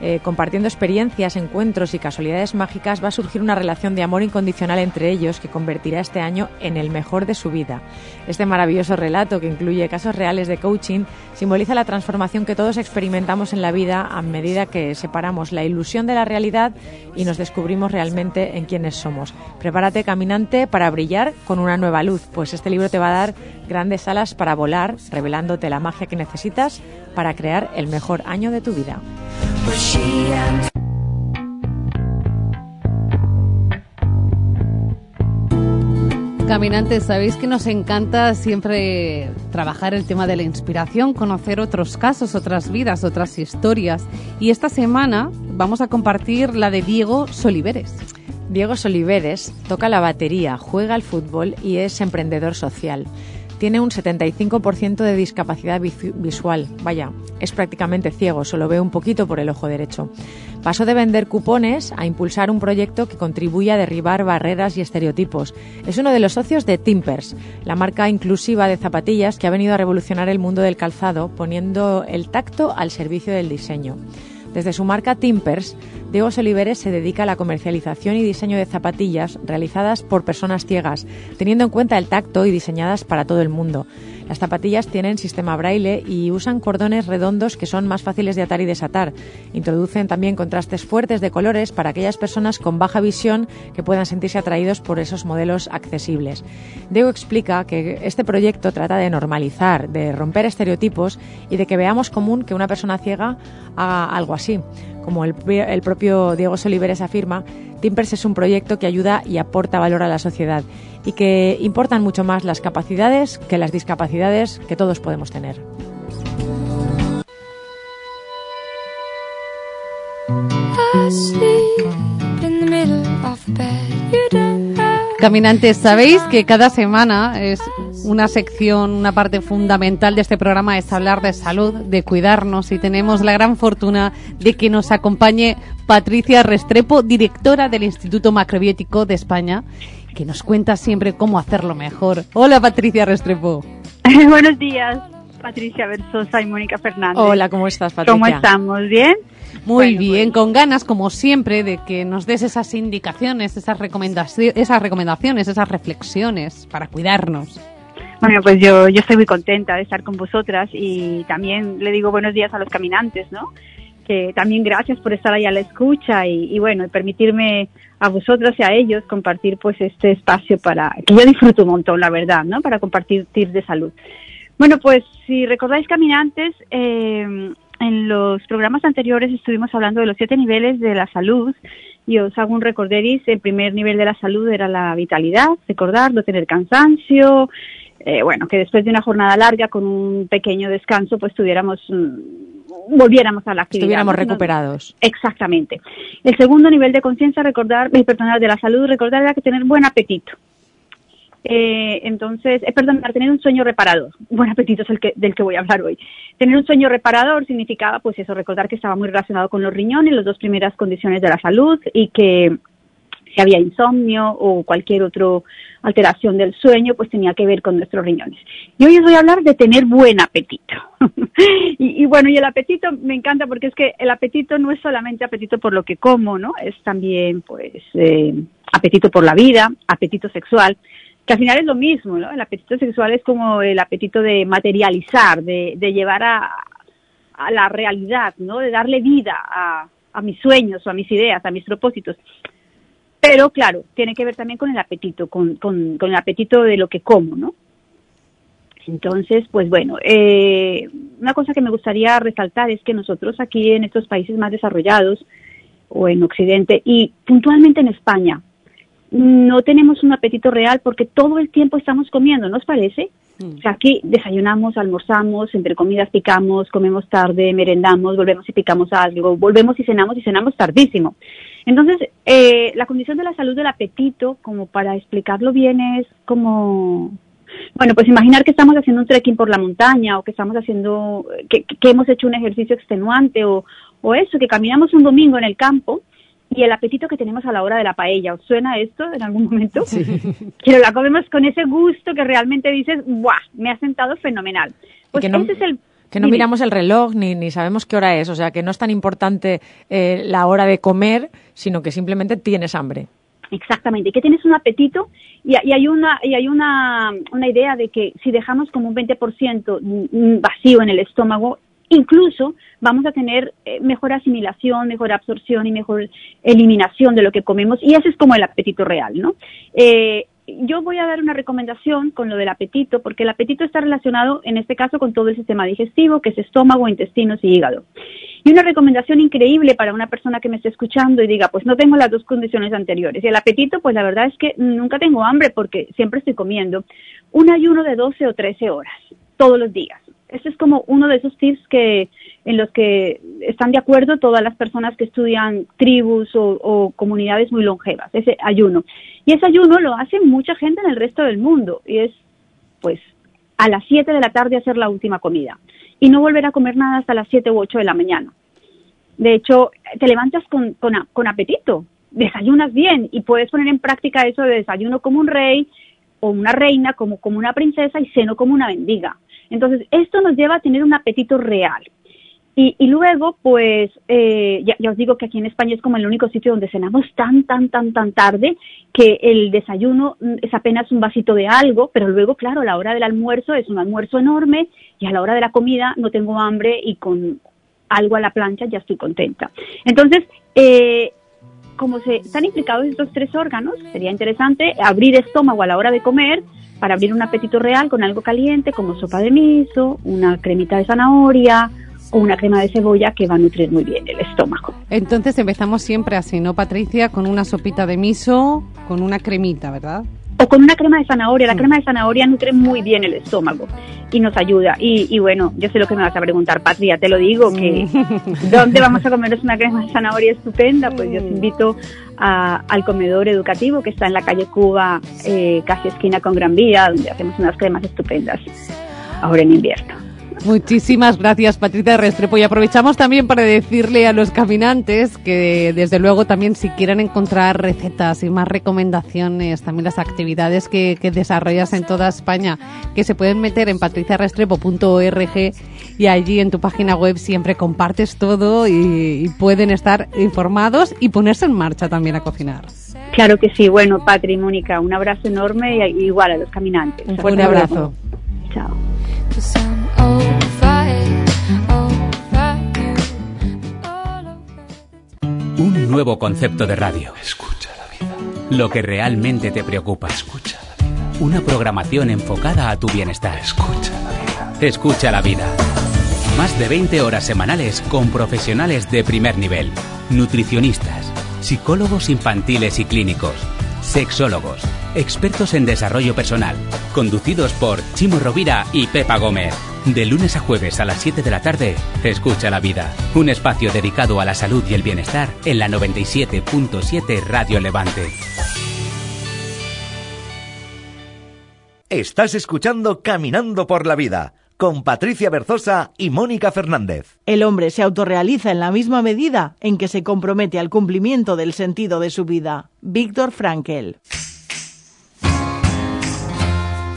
eh, compartiendo experiencias, encuentros y casualidades mágicas, va a surgir una relación de amor incondicional entre ellos que convertirá este año en el mejor de su vida. Este maravilloso relato, que incluye casos reales de coaching, simboliza la transformación que todos experimentamos en la vida a medida que separamos la ilusión de la realidad y nos descubrimos realmente en quiénes somos. Prepárate, caminante, para brillar con una nueva luz, pues este libro te va a dar grandes alas para volar, revelándote la magia que necesitas para crear el mejor año de tu vida. Caminantes, sabéis que nos encanta siempre trabajar el tema de la inspiración, conocer otros casos, otras vidas, otras historias. Y esta semana vamos a compartir la de Diego Soliveres. Diego Soliveres toca la batería, juega al fútbol y es emprendedor social tiene un 75% de discapacidad visual. Vaya, es prácticamente ciego, solo ve un poquito por el ojo derecho. Pasó de vender cupones a impulsar un proyecto que contribuye a derribar barreras y estereotipos. Es uno de los socios de Timpers, la marca inclusiva de zapatillas que ha venido a revolucionar el mundo del calzado poniendo el tacto al servicio del diseño. Desde su marca Timpers, Diego Soliveres se dedica a la comercialización y diseño de zapatillas realizadas por personas ciegas, teniendo en cuenta el tacto y diseñadas para todo el mundo. Las zapatillas tienen sistema braille y usan cordones redondos que son más fáciles de atar y desatar. Introducen también contrastes fuertes de colores para aquellas personas con baja visión que puedan sentirse atraídos por esos modelos accesibles. Diego explica que este proyecto trata de normalizar, de romper estereotipos y de que veamos común que una persona ciega haga algo así. Como el, el propio Diego Soliveres afirma, Timpers es un proyecto que ayuda y aporta valor a la sociedad y que importan mucho más las capacidades que las discapacidades que todos podemos tener. Caminantes, sabéis que cada semana es una sección, una parte fundamental de este programa es hablar de salud, de cuidarnos y tenemos la gran fortuna de que nos acompañe Patricia Restrepo, directora del Instituto Macrobiótico de España, que nos cuenta siempre cómo hacerlo mejor. Hola Patricia Restrepo. Buenos días, Patricia Versosa y Mónica Fernández. Hola, ¿cómo estás, Patricia? ¿Cómo estamos? ¿Bien? Muy bien, con ganas, como siempre, de que nos des esas indicaciones, esas, recomendaciones, esas recomendaciones, esas reflexiones para cuidarnos. Bueno, pues yo, yo estoy muy contenta de estar con vosotras y también le digo buenos días a los caminantes, ¿no? Que también gracias por estar ahí a la escucha y, y bueno, permitirme a vosotras y a ellos compartir pues este espacio para que yo disfruto un montón, la verdad, ¿no? Para compartir tips de salud. Bueno, pues si recordáis caminantes, eh, en los programas anteriores estuvimos hablando de los siete niveles de la salud y os hago un recorderis. El primer nivel de la salud era la vitalidad, recordar, no tener cansancio, eh, bueno, que después de una jornada larga con un pequeño descanso, pues tuviéramos, mm, volviéramos a la actividad. Estuviéramos recuperados. Exactamente. El segundo nivel de conciencia, recordar, eh, personal de la salud, recordar era que tener buen apetito. Eh, entonces, eh, perdón, para tener un sueño reparador. Buen apetito es el que, del que voy a hablar hoy. Tener un sueño reparador significaba, pues eso, recordar que estaba muy relacionado con los riñones, las dos primeras condiciones de la salud, y que si había insomnio o cualquier otra alteración del sueño, pues tenía que ver con nuestros riñones. Y hoy os voy a hablar de tener buen apetito. y, y, bueno, y el apetito me encanta porque es que el apetito no es solamente apetito por lo que como, ¿no? Es también, pues, eh, apetito por la vida, apetito sexual que al final es lo mismo, ¿no? El apetito sexual es como el apetito de materializar, de, de llevar a, la realidad, ¿no? De darle vida a, a, mis sueños o a mis ideas, a mis propósitos. Pero claro, tiene que ver también con el apetito, con, con, con el apetito de lo que como, ¿no? Entonces, pues bueno, eh, una cosa que me gustaría resaltar es que nosotros aquí en estos países más desarrollados o en Occidente y puntualmente en España, no tenemos un apetito real porque todo el tiempo estamos comiendo, ¿no os parece? Mm. O sea, aquí desayunamos, almorzamos, entre comidas picamos, comemos tarde, merendamos, volvemos y picamos algo, volvemos y cenamos y cenamos tardísimo. Entonces, eh, la condición de la salud del apetito, como para explicarlo bien, es como, bueno, pues imaginar que estamos haciendo un trekking por la montaña o que estamos haciendo, que, que hemos hecho un ejercicio extenuante o, o eso, que caminamos un domingo en el campo y el apetito que tenemos a la hora de la paella. ¿Os suena esto en algún momento? Sí. Que la comemos con ese gusto que realmente dices, ¡buah! Me ha sentado fenomenal. Pues que no, ese es el... Que no miramos el reloj ni, ni sabemos qué hora es, o sea, que no es tan importante eh, la hora de comer, sino que simplemente tienes hambre. Exactamente, y que tienes un apetito y, y hay una y hay una, una idea de que si dejamos como un 20% mm, vacío en el estómago, incluso vamos a tener eh, mejor asimilación, mejor absorción y mejor eliminación de lo que comemos y ese es como el apetito real, ¿no? Eh, yo voy a dar una recomendación con lo del apetito, porque el apetito está relacionado, en este caso, con todo el sistema digestivo, que es estómago, intestinos y hígado. Y una recomendación increíble para una persona que me esté escuchando y diga, pues no tengo las dos condiciones anteriores. Y el apetito, pues la verdad es que nunca tengo hambre porque siempre estoy comiendo. Un ayuno de 12 o 13 horas, todos los días. Este es como uno de esos tips que en los que están de acuerdo todas las personas que estudian tribus o, o comunidades muy longevas, ese ayuno. Y ese ayuno lo hace mucha gente en el resto del mundo y es pues a las 7 de la tarde hacer la última comida y no volver a comer nada hasta las 7 u 8 de la mañana. De hecho, te levantas con, con, apetito, desayunas bien y puedes poner en práctica eso de desayuno como un rey o una reina, como, como una princesa y ceno como una mendiga. Entonces, esto nos lleva a tener un apetito real. Y, y luego, pues, eh, ya, ya os digo que aquí en España es como el único sitio donde cenamos tan, tan, tan, tan tarde que el desayuno mm, es apenas un vasito de algo, pero luego, claro, a la hora del almuerzo es un almuerzo enorme y a la hora de la comida no tengo hambre y con algo a la plancha ya estoy contenta. Entonces, eh, como se están implicados estos tres órganos, sería interesante abrir estómago a la hora de comer para abrir un apetito real con algo caliente como sopa de miso, una cremita de zanahoria o una crema de cebolla que va a nutrir muy bien el estómago. Entonces empezamos siempre así, ¿no, Patricia? Con una sopita de miso, con una cremita, ¿verdad? O con una crema de zanahoria. La crema de zanahoria nutre muy bien el estómago y nos ayuda. Y, y bueno, yo sé lo que me vas a preguntar, Patria, te lo digo, que ¿dónde vamos a comernos una crema de zanahoria estupenda? Pues yo os invito a- al comedor educativo que está en la calle Cuba, eh, casi esquina con Gran Vía, donde hacemos unas cremas estupendas ahora en invierno. Muchísimas gracias, Patricia Restrepo. Y aprovechamos también para decirle a los caminantes que, desde luego, también si quieren encontrar recetas y más recomendaciones, también las actividades que, que desarrollas en toda España, que se pueden meter en patriciarestrepo.org y allí en tu página web siempre compartes todo y, y pueden estar informados y ponerse en marcha también a cocinar. Claro que sí. Bueno, Patri y Mónica, un abrazo enorme y igual a los caminantes. Un luego. abrazo. Chao. Un nuevo concepto de radio. Escucha la vida. Lo que realmente te preocupa. Escucha la vida. Una programación enfocada a tu bienestar. Escucha la vida. Escucha la vida. Más de 20 horas semanales con profesionales de primer nivel. Nutricionistas, psicólogos infantiles y clínicos, sexólogos, expertos en desarrollo personal, conducidos por Chimo Rovira y Pepa Gómez. De lunes a jueves a las 7 de la tarde, Escucha la vida, un espacio dedicado a la salud y el bienestar en la 97.7 Radio Levante. Estás escuchando Caminando por la Vida con Patricia Berzosa y Mónica Fernández. El hombre se autorrealiza en la misma medida en que se compromete al cumplimiento del sentido de su vida. Víctor Frankel.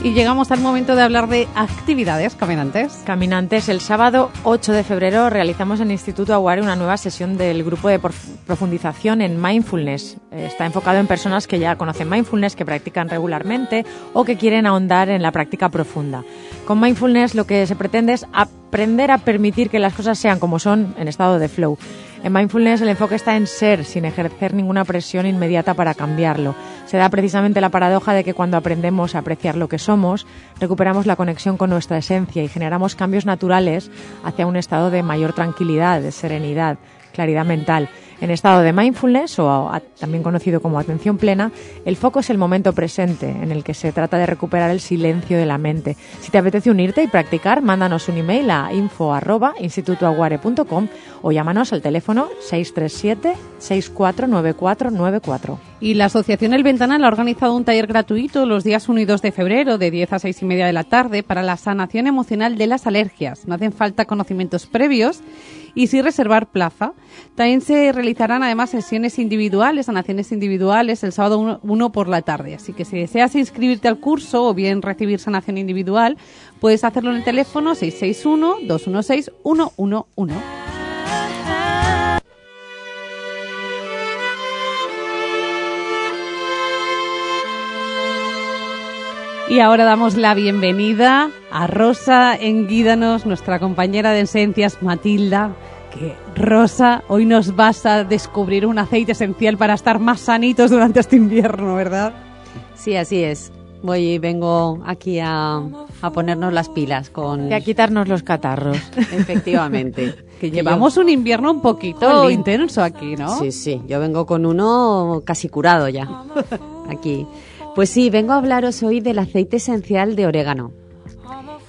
Y llegamos al momento de hablar de actividades, caminantes. Caminantes, el sábado 8 de febrero realizamos en el Instituto Aguare una nueva sesión del grupo de profundización en mindfulness. Eh, Está enfocado en personas que ya conocen mindfulness, que practican regularmente o que quieren ahondar en la práctica profunda. Con mindfulness lo que se pretende es aprender a permitir que las cosas sean como son en estado de flow. En mindfulness el enfoque está en ser, sin ejercer ninguna presión inmediata para cambiarlo. Se da precisamente la paradoja de que cuando aprendemos a apreciar lo que somos, recuperamos la conexión con nuestra esencia y generamos cambios naturales hacia un estado de mayor tranquilidad, de serenidad, claridad mental. En estado de mindfulness, o a- también conocido como atención plena, el foco es el momento presente, en el que se trata de recuperar el silencio de la mente. Si te apetece unirte y practicar, mándanos un email a info.institutoaguare.com o llámanos al teléfono 637-649494. Y la Asociación El Ventanal ha organizado un taller gratuito los días 1 y 2 de febrero, de 10 a 6 y media de la tarde, para la sanación emocional de las alergias. No hacen falta conocimientos previos y sí reservar plaza. También se realizarán además sesiones individuales, sanaciones individuales, el sábado 1 por la tarde. Así que si deseas inscribirte al curso o bien recibir sanación individual, Puedes hacerlo en el teléfono 661-216-111. Y ahora damos la bienvenida a Rosa Enguídanos, nuestra compañera de esencias Matilda. Que Rosa, hoy nos vas a descubrir un aceite esencial para estar más sanitos durante este invierno, ¿verdad? Sí, así es. Voy, vengo aquí a, a ponernos las pilas con... Y a quitarnos los catarros. Efectivamente. Que llevamos un invierno un poquito Jolín. intenso aquí, ¿no? Sí, sí, yo vengo con uno casi curado ya, aquí. Pues sí, vengo a hablaros hoy del aceite esencial de orégano.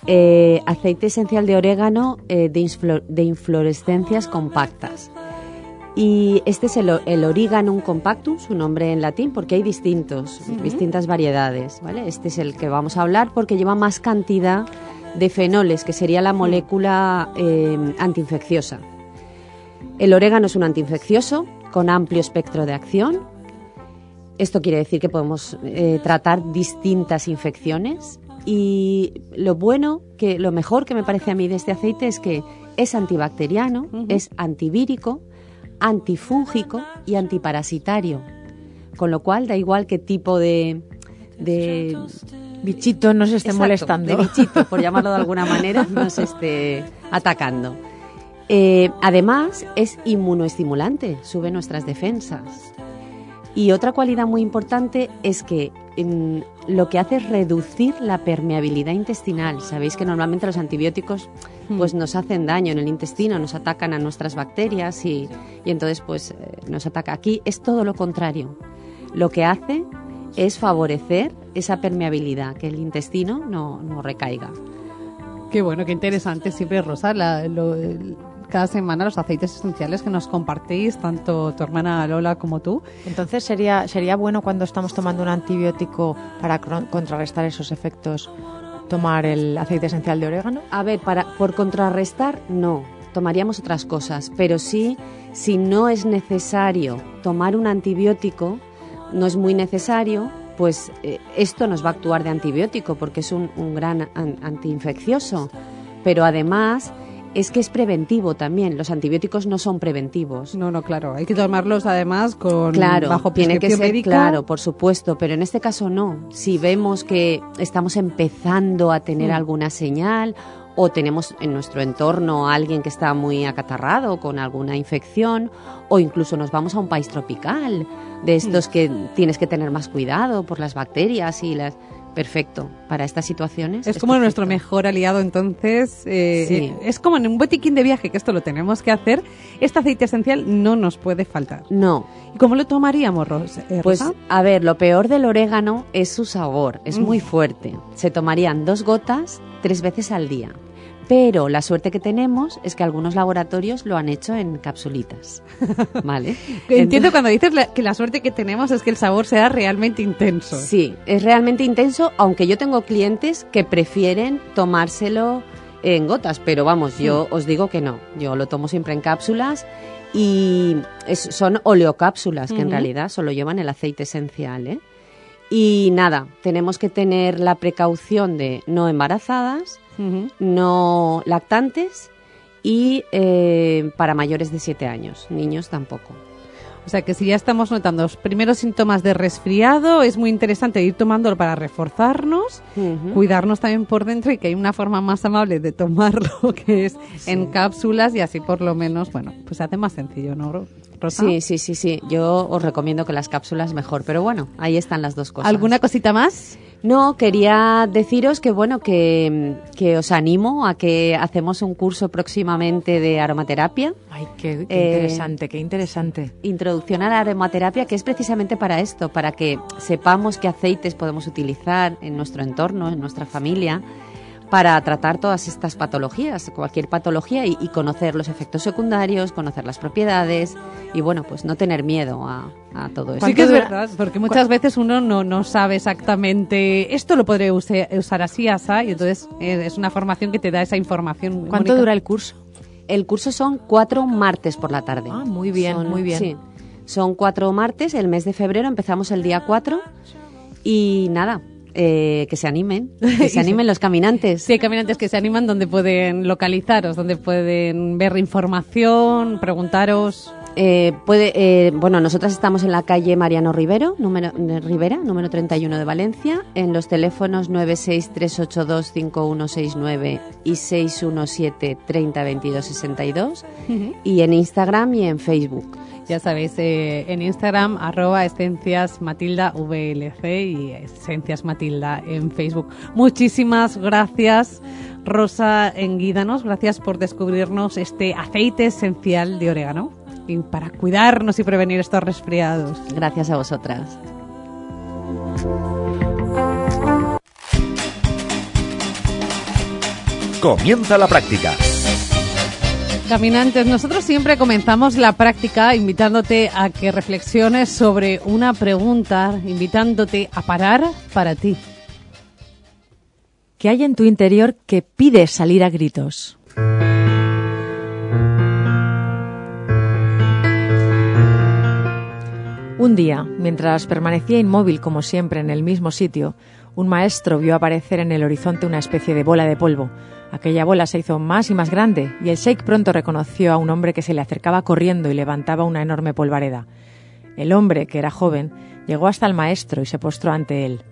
Eh, aceite esencial de orégano eh, de, inflo- de inflorescencias compactas. Y este es el, el Origanum compactum, su nombre en latín, porque hay distintos, distintas variedades. ¿vale? Este es el que vamos a hablar porque lleva más cantidad de fenoles, que sería la molécula eh, antiinfecciosa. El orégano es un antiinfeccioso con amplio espectro de acción. Esto quiere decir que podemos eh, tratar distintas infecciones y lo bueno, que lo mejor que me parece a mí de este aceite es que es antibacteriano, es antivírico, antifúngico y antiparasitario. Con lo cual da igual qué tipo de, de Bichito nos esté Exacto, molestando. De bichito, por llamarlo de alguna manera, nos esté atacando. Eh, además, es inmunoestimulante, sube nuestras defensas. Y otra cualidad muy importante es que lo que hace es reducir la permeabilidad intestinal. Sabéis que normalmente los antibióticos pues nos hacen daño en el intestino, nos atacan a nuestras bacterias y, y entonces pues eh, nos ataca. Aquí es todo lo contrario. Lo que hace es favorecer esa permeabilidad, que el intestino no, no recaiga. Qué bueno, qué interesante siempre, Rosa, la- lo- el- cada semana los aceites esenciales que nos compartís, tanto tu hermana Lola como tú. Entonces sería, sería bueno cuando estamos tomando un antibiótico para contrarrestar esos efectos tomar el aceite esencial de orégano. A ver, para, por contrarrestar, no. Tomaríamos otras cosas, pero sí, si no es necesario tomar un antibiótico, no es muy necesario, pues eh, esto nos va a actuar de antibiótico porque es un, un gran an- antiinfeccioso. Pero además es que es preventivo también. Los antibióticos no son preventivos. No, no, claro, hay que tomarlos además con Claro, bajo tiene que prescripción ser médica. claro, por supuesto, pero en este caso no. Si vemos que estamos empezando a tener Mm. alguna señal o tenemos en nuestro entorno a alguien que está muy acatarrado con alguna infección o incluso nos vamos a un país tropical de estos Mm. que tienes que tener más cuidado por las bacterias y las perfecto para estas situaciones. Es como perfecto. nuestro mejor aliado, entonces. eh, Sí. eh, es como en un botiquín de viaje, que esto lo tenemos que hacer. Este aceite esencial no nos puede faltar. No, ¿Y cómo lo tomaríamos, eh, Pues Rosa? a ver, lo peor del orégano es su sabor, es Mm. muy fuerte. Se tomarían dos gotas tres veces al día. Pero la suerte que tenemos es que algunos laboratorios lo han hecho en capsulitas. ¿Vale? Entiendo cuando dices la- que la suerte que tenemos es que el sabor sea realmente intenso. Sí, es realmente intenso, aunque yo tengo clientes que prefieren tomárselo en gotas, pero vamos, yo os digo que no. Yo lo tomo siempre en cápsulas y es- son oleocápsulas que en realidad solo llevan el aceite esencial. ¿eh? Y nada, tenemos que tener la precaución de no embarazadas, No lactantes y eh, para mayores de 7 años, niños tampoco. O sea que si ya estamos notando los primeros síntomas de resfriado, es muy interesante ir tomándolo para reforzarnos, cuidarnos también por dentro y que hay una forma más amable de tomarlo que es en cápsulas y así por lo menos, bueno, pues se hace más sencillo, ¿no, Rosa? Sí, sí, sí, sí. Yo os recomiendo que las cápsulas mejor, pero bueno, ahí están las dos cosas. ¿Alguna cosita más? No, quería deciros que bueno, que, que os animo a que hacemos un curso próximamente de aromaterapia, Ay, qué, qué Eh, interesante, qué interesante. introducción a la aromaterapia, que es precisamente para esto, para que sepamos qué aceites podemos utilizar en nuestro entorno, en nuestra familia, para tratar todas estas patologías, cualquier patología y, y conocer los efectos secundarios, conocer las propiedades y bueno, pues no tener miedo a, a todo eso. Sí que es verdad, porque muchas veces uno no, no sabe exactamente esto lo podré use- usar así, así, y entonces eh, es una formación que te da esa información. ¿Cuánto dura el curso? El curso son cuatro martes por la tarde. Ah, muy bien, Son- muy bien. Sí, son cuatro martes, el mes de febrero empezamos el día 4 y nada, eh, que se animen, que se animen los caminantes. Sí, hay caminantes que se animan donde pueden localizaros, donde pueden ver información, preguntaros. Eh, puede, eh, bueno, nosotras estamos en la calle Mariano Rivero, número, Rivera, número 31 de Valencia, en los teléfonos 963825169 y 617302262 y en Instagram y en Facebook. Ya sabéis, eh, en Instagram, arroba esencias matilda VLC y esencias matilda en Facebook. Muchísimas gracias, Rosa Enguídanos. Gracias por descubrirnos este aceite esencial de orégano y para cuidarnos y prevenir estos resfriados. Gracias a vosotras. Comienza la práctica. Caminantes, nosotros siempre comenzamos la práctica invitándote a que reflexiones sobre una pregunta, invitándote a parar para ti. ¿Qué hay en tu interior que pide salir a gritos? Un día, mientras permanecía inmóvil como siempre en el mismo sitio, un maestro vio aparecer en el horizonte una especie de bola de polvo. Aquella bola se hizo más y más grande y el sheik pronto reconoció a un hombre que se le acercaba corriendo y levantaba una enorme polvareda. El hombre, que era joven, llegó hasta el maestro y se postró ante él.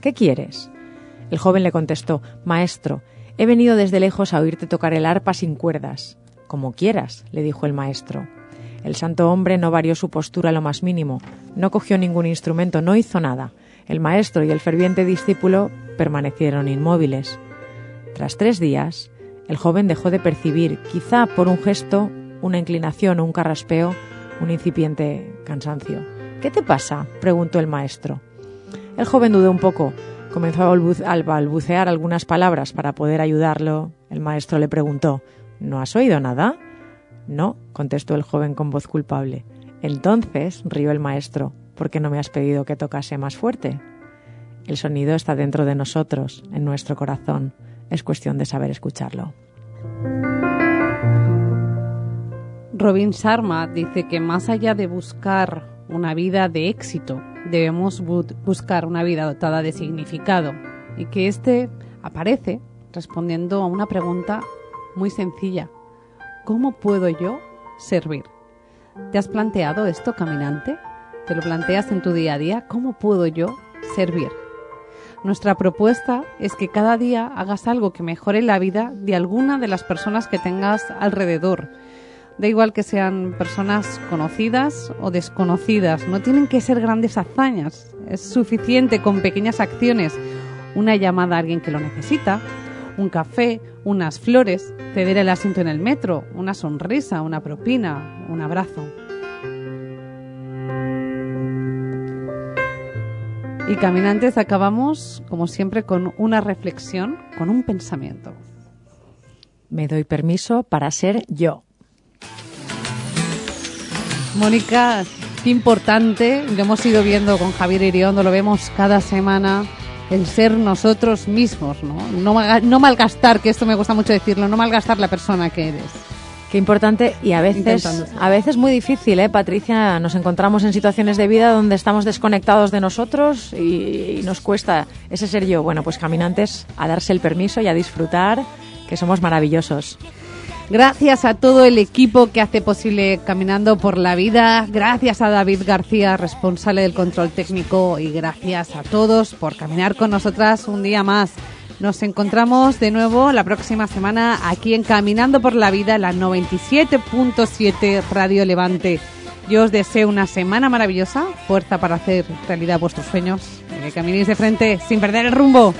¿Qué quieres? El joven le contestó Maestro, he venido desde lejos a oírte tocar el arpa sin cuerdas. Como quieras, le dijo el maestro. El santo hombre no varió su postura lo más mínimo, no cogió ningún instrumento, no hizo nada. El maestro y el ferviente discípulo permanecieron inmóviles. Tras tres días, el joven dejó de percibir, quizá por un gesto, una inclinación o un carraspeo, un incipiente cansancio. ¿Qué te pasa? preguntó el maestro. El joven dudó un poco, comenzó a balbu- al balbucear algunas palabras para poder ayudarlo. El maestro le preguntó ¿No has oído nada? No, contestó el joven con voz culpable. Entonces, rió el maestro, ¿por qué no me has pedido que tocase más fuerte? El sonido está dentro de nosotros, en nuestro corazón. Es cuestión de saber escucharlo. Robin Sharma dice que más allá de buscar una vida de éxito, debemos bu- buscar una vida dotada de significado y que este aparece respondiendo a una pregunta muy sencilla. ¿Cómo puedo yo servir? ¿Te has planteado esto, caminante? ¿Te lo planteas en tu día a día? ¿Cómo puedo yo servir? Nuestra propuesta es que cada día hagas algo que mejore la vida de alguna de las personas que tengas alrededor. Da igual que sean personas conocidas o desconocidas, no tienen que ser grandes hazañas. Es suficiente con pequeñas acciones, una llamada a alguien que lo necesita, un café, unas flores, ceder el asiento en el metro, una sonrisa, una propina, un abrazo. Y caminantes acabamos, como siempre, con una reflexión, con un pensamiento. Me doy permiso para ser yo. Mónica, qué importante, lo hemos ido viendo con Javier Iriondo, lo vemos cada semana, el ser nosotros mismos, ¿no? No, no malgastar, que esto me gusta mucho decirlo, no malgastar la persona que eres. Qué importante y a veces, a veces muy difícil, ¿eh, Patricia? Nos encontramos en situaciones de vida donde estamos desconectados de nosotros y, y nos cuesta ese ser yo. Bueno, pues caminantes, a darse el permiso y a disfrutar, que somos maravillosos. Gracias a todo el equipo que hace posible Caminando por la Vida. Gracias a David García, responsable del control técnico. Y gracias a todos por caminar con nosotras un día más. Nos encontramos de nuevo la próxima semana aquí en Caminando por la Vida, la 97.7 Radio Levante. Yo os deseo una semana maravillosa, fuerza para hacer realidad vuestros sueños, que caminéis de frente sin perder el rumbo.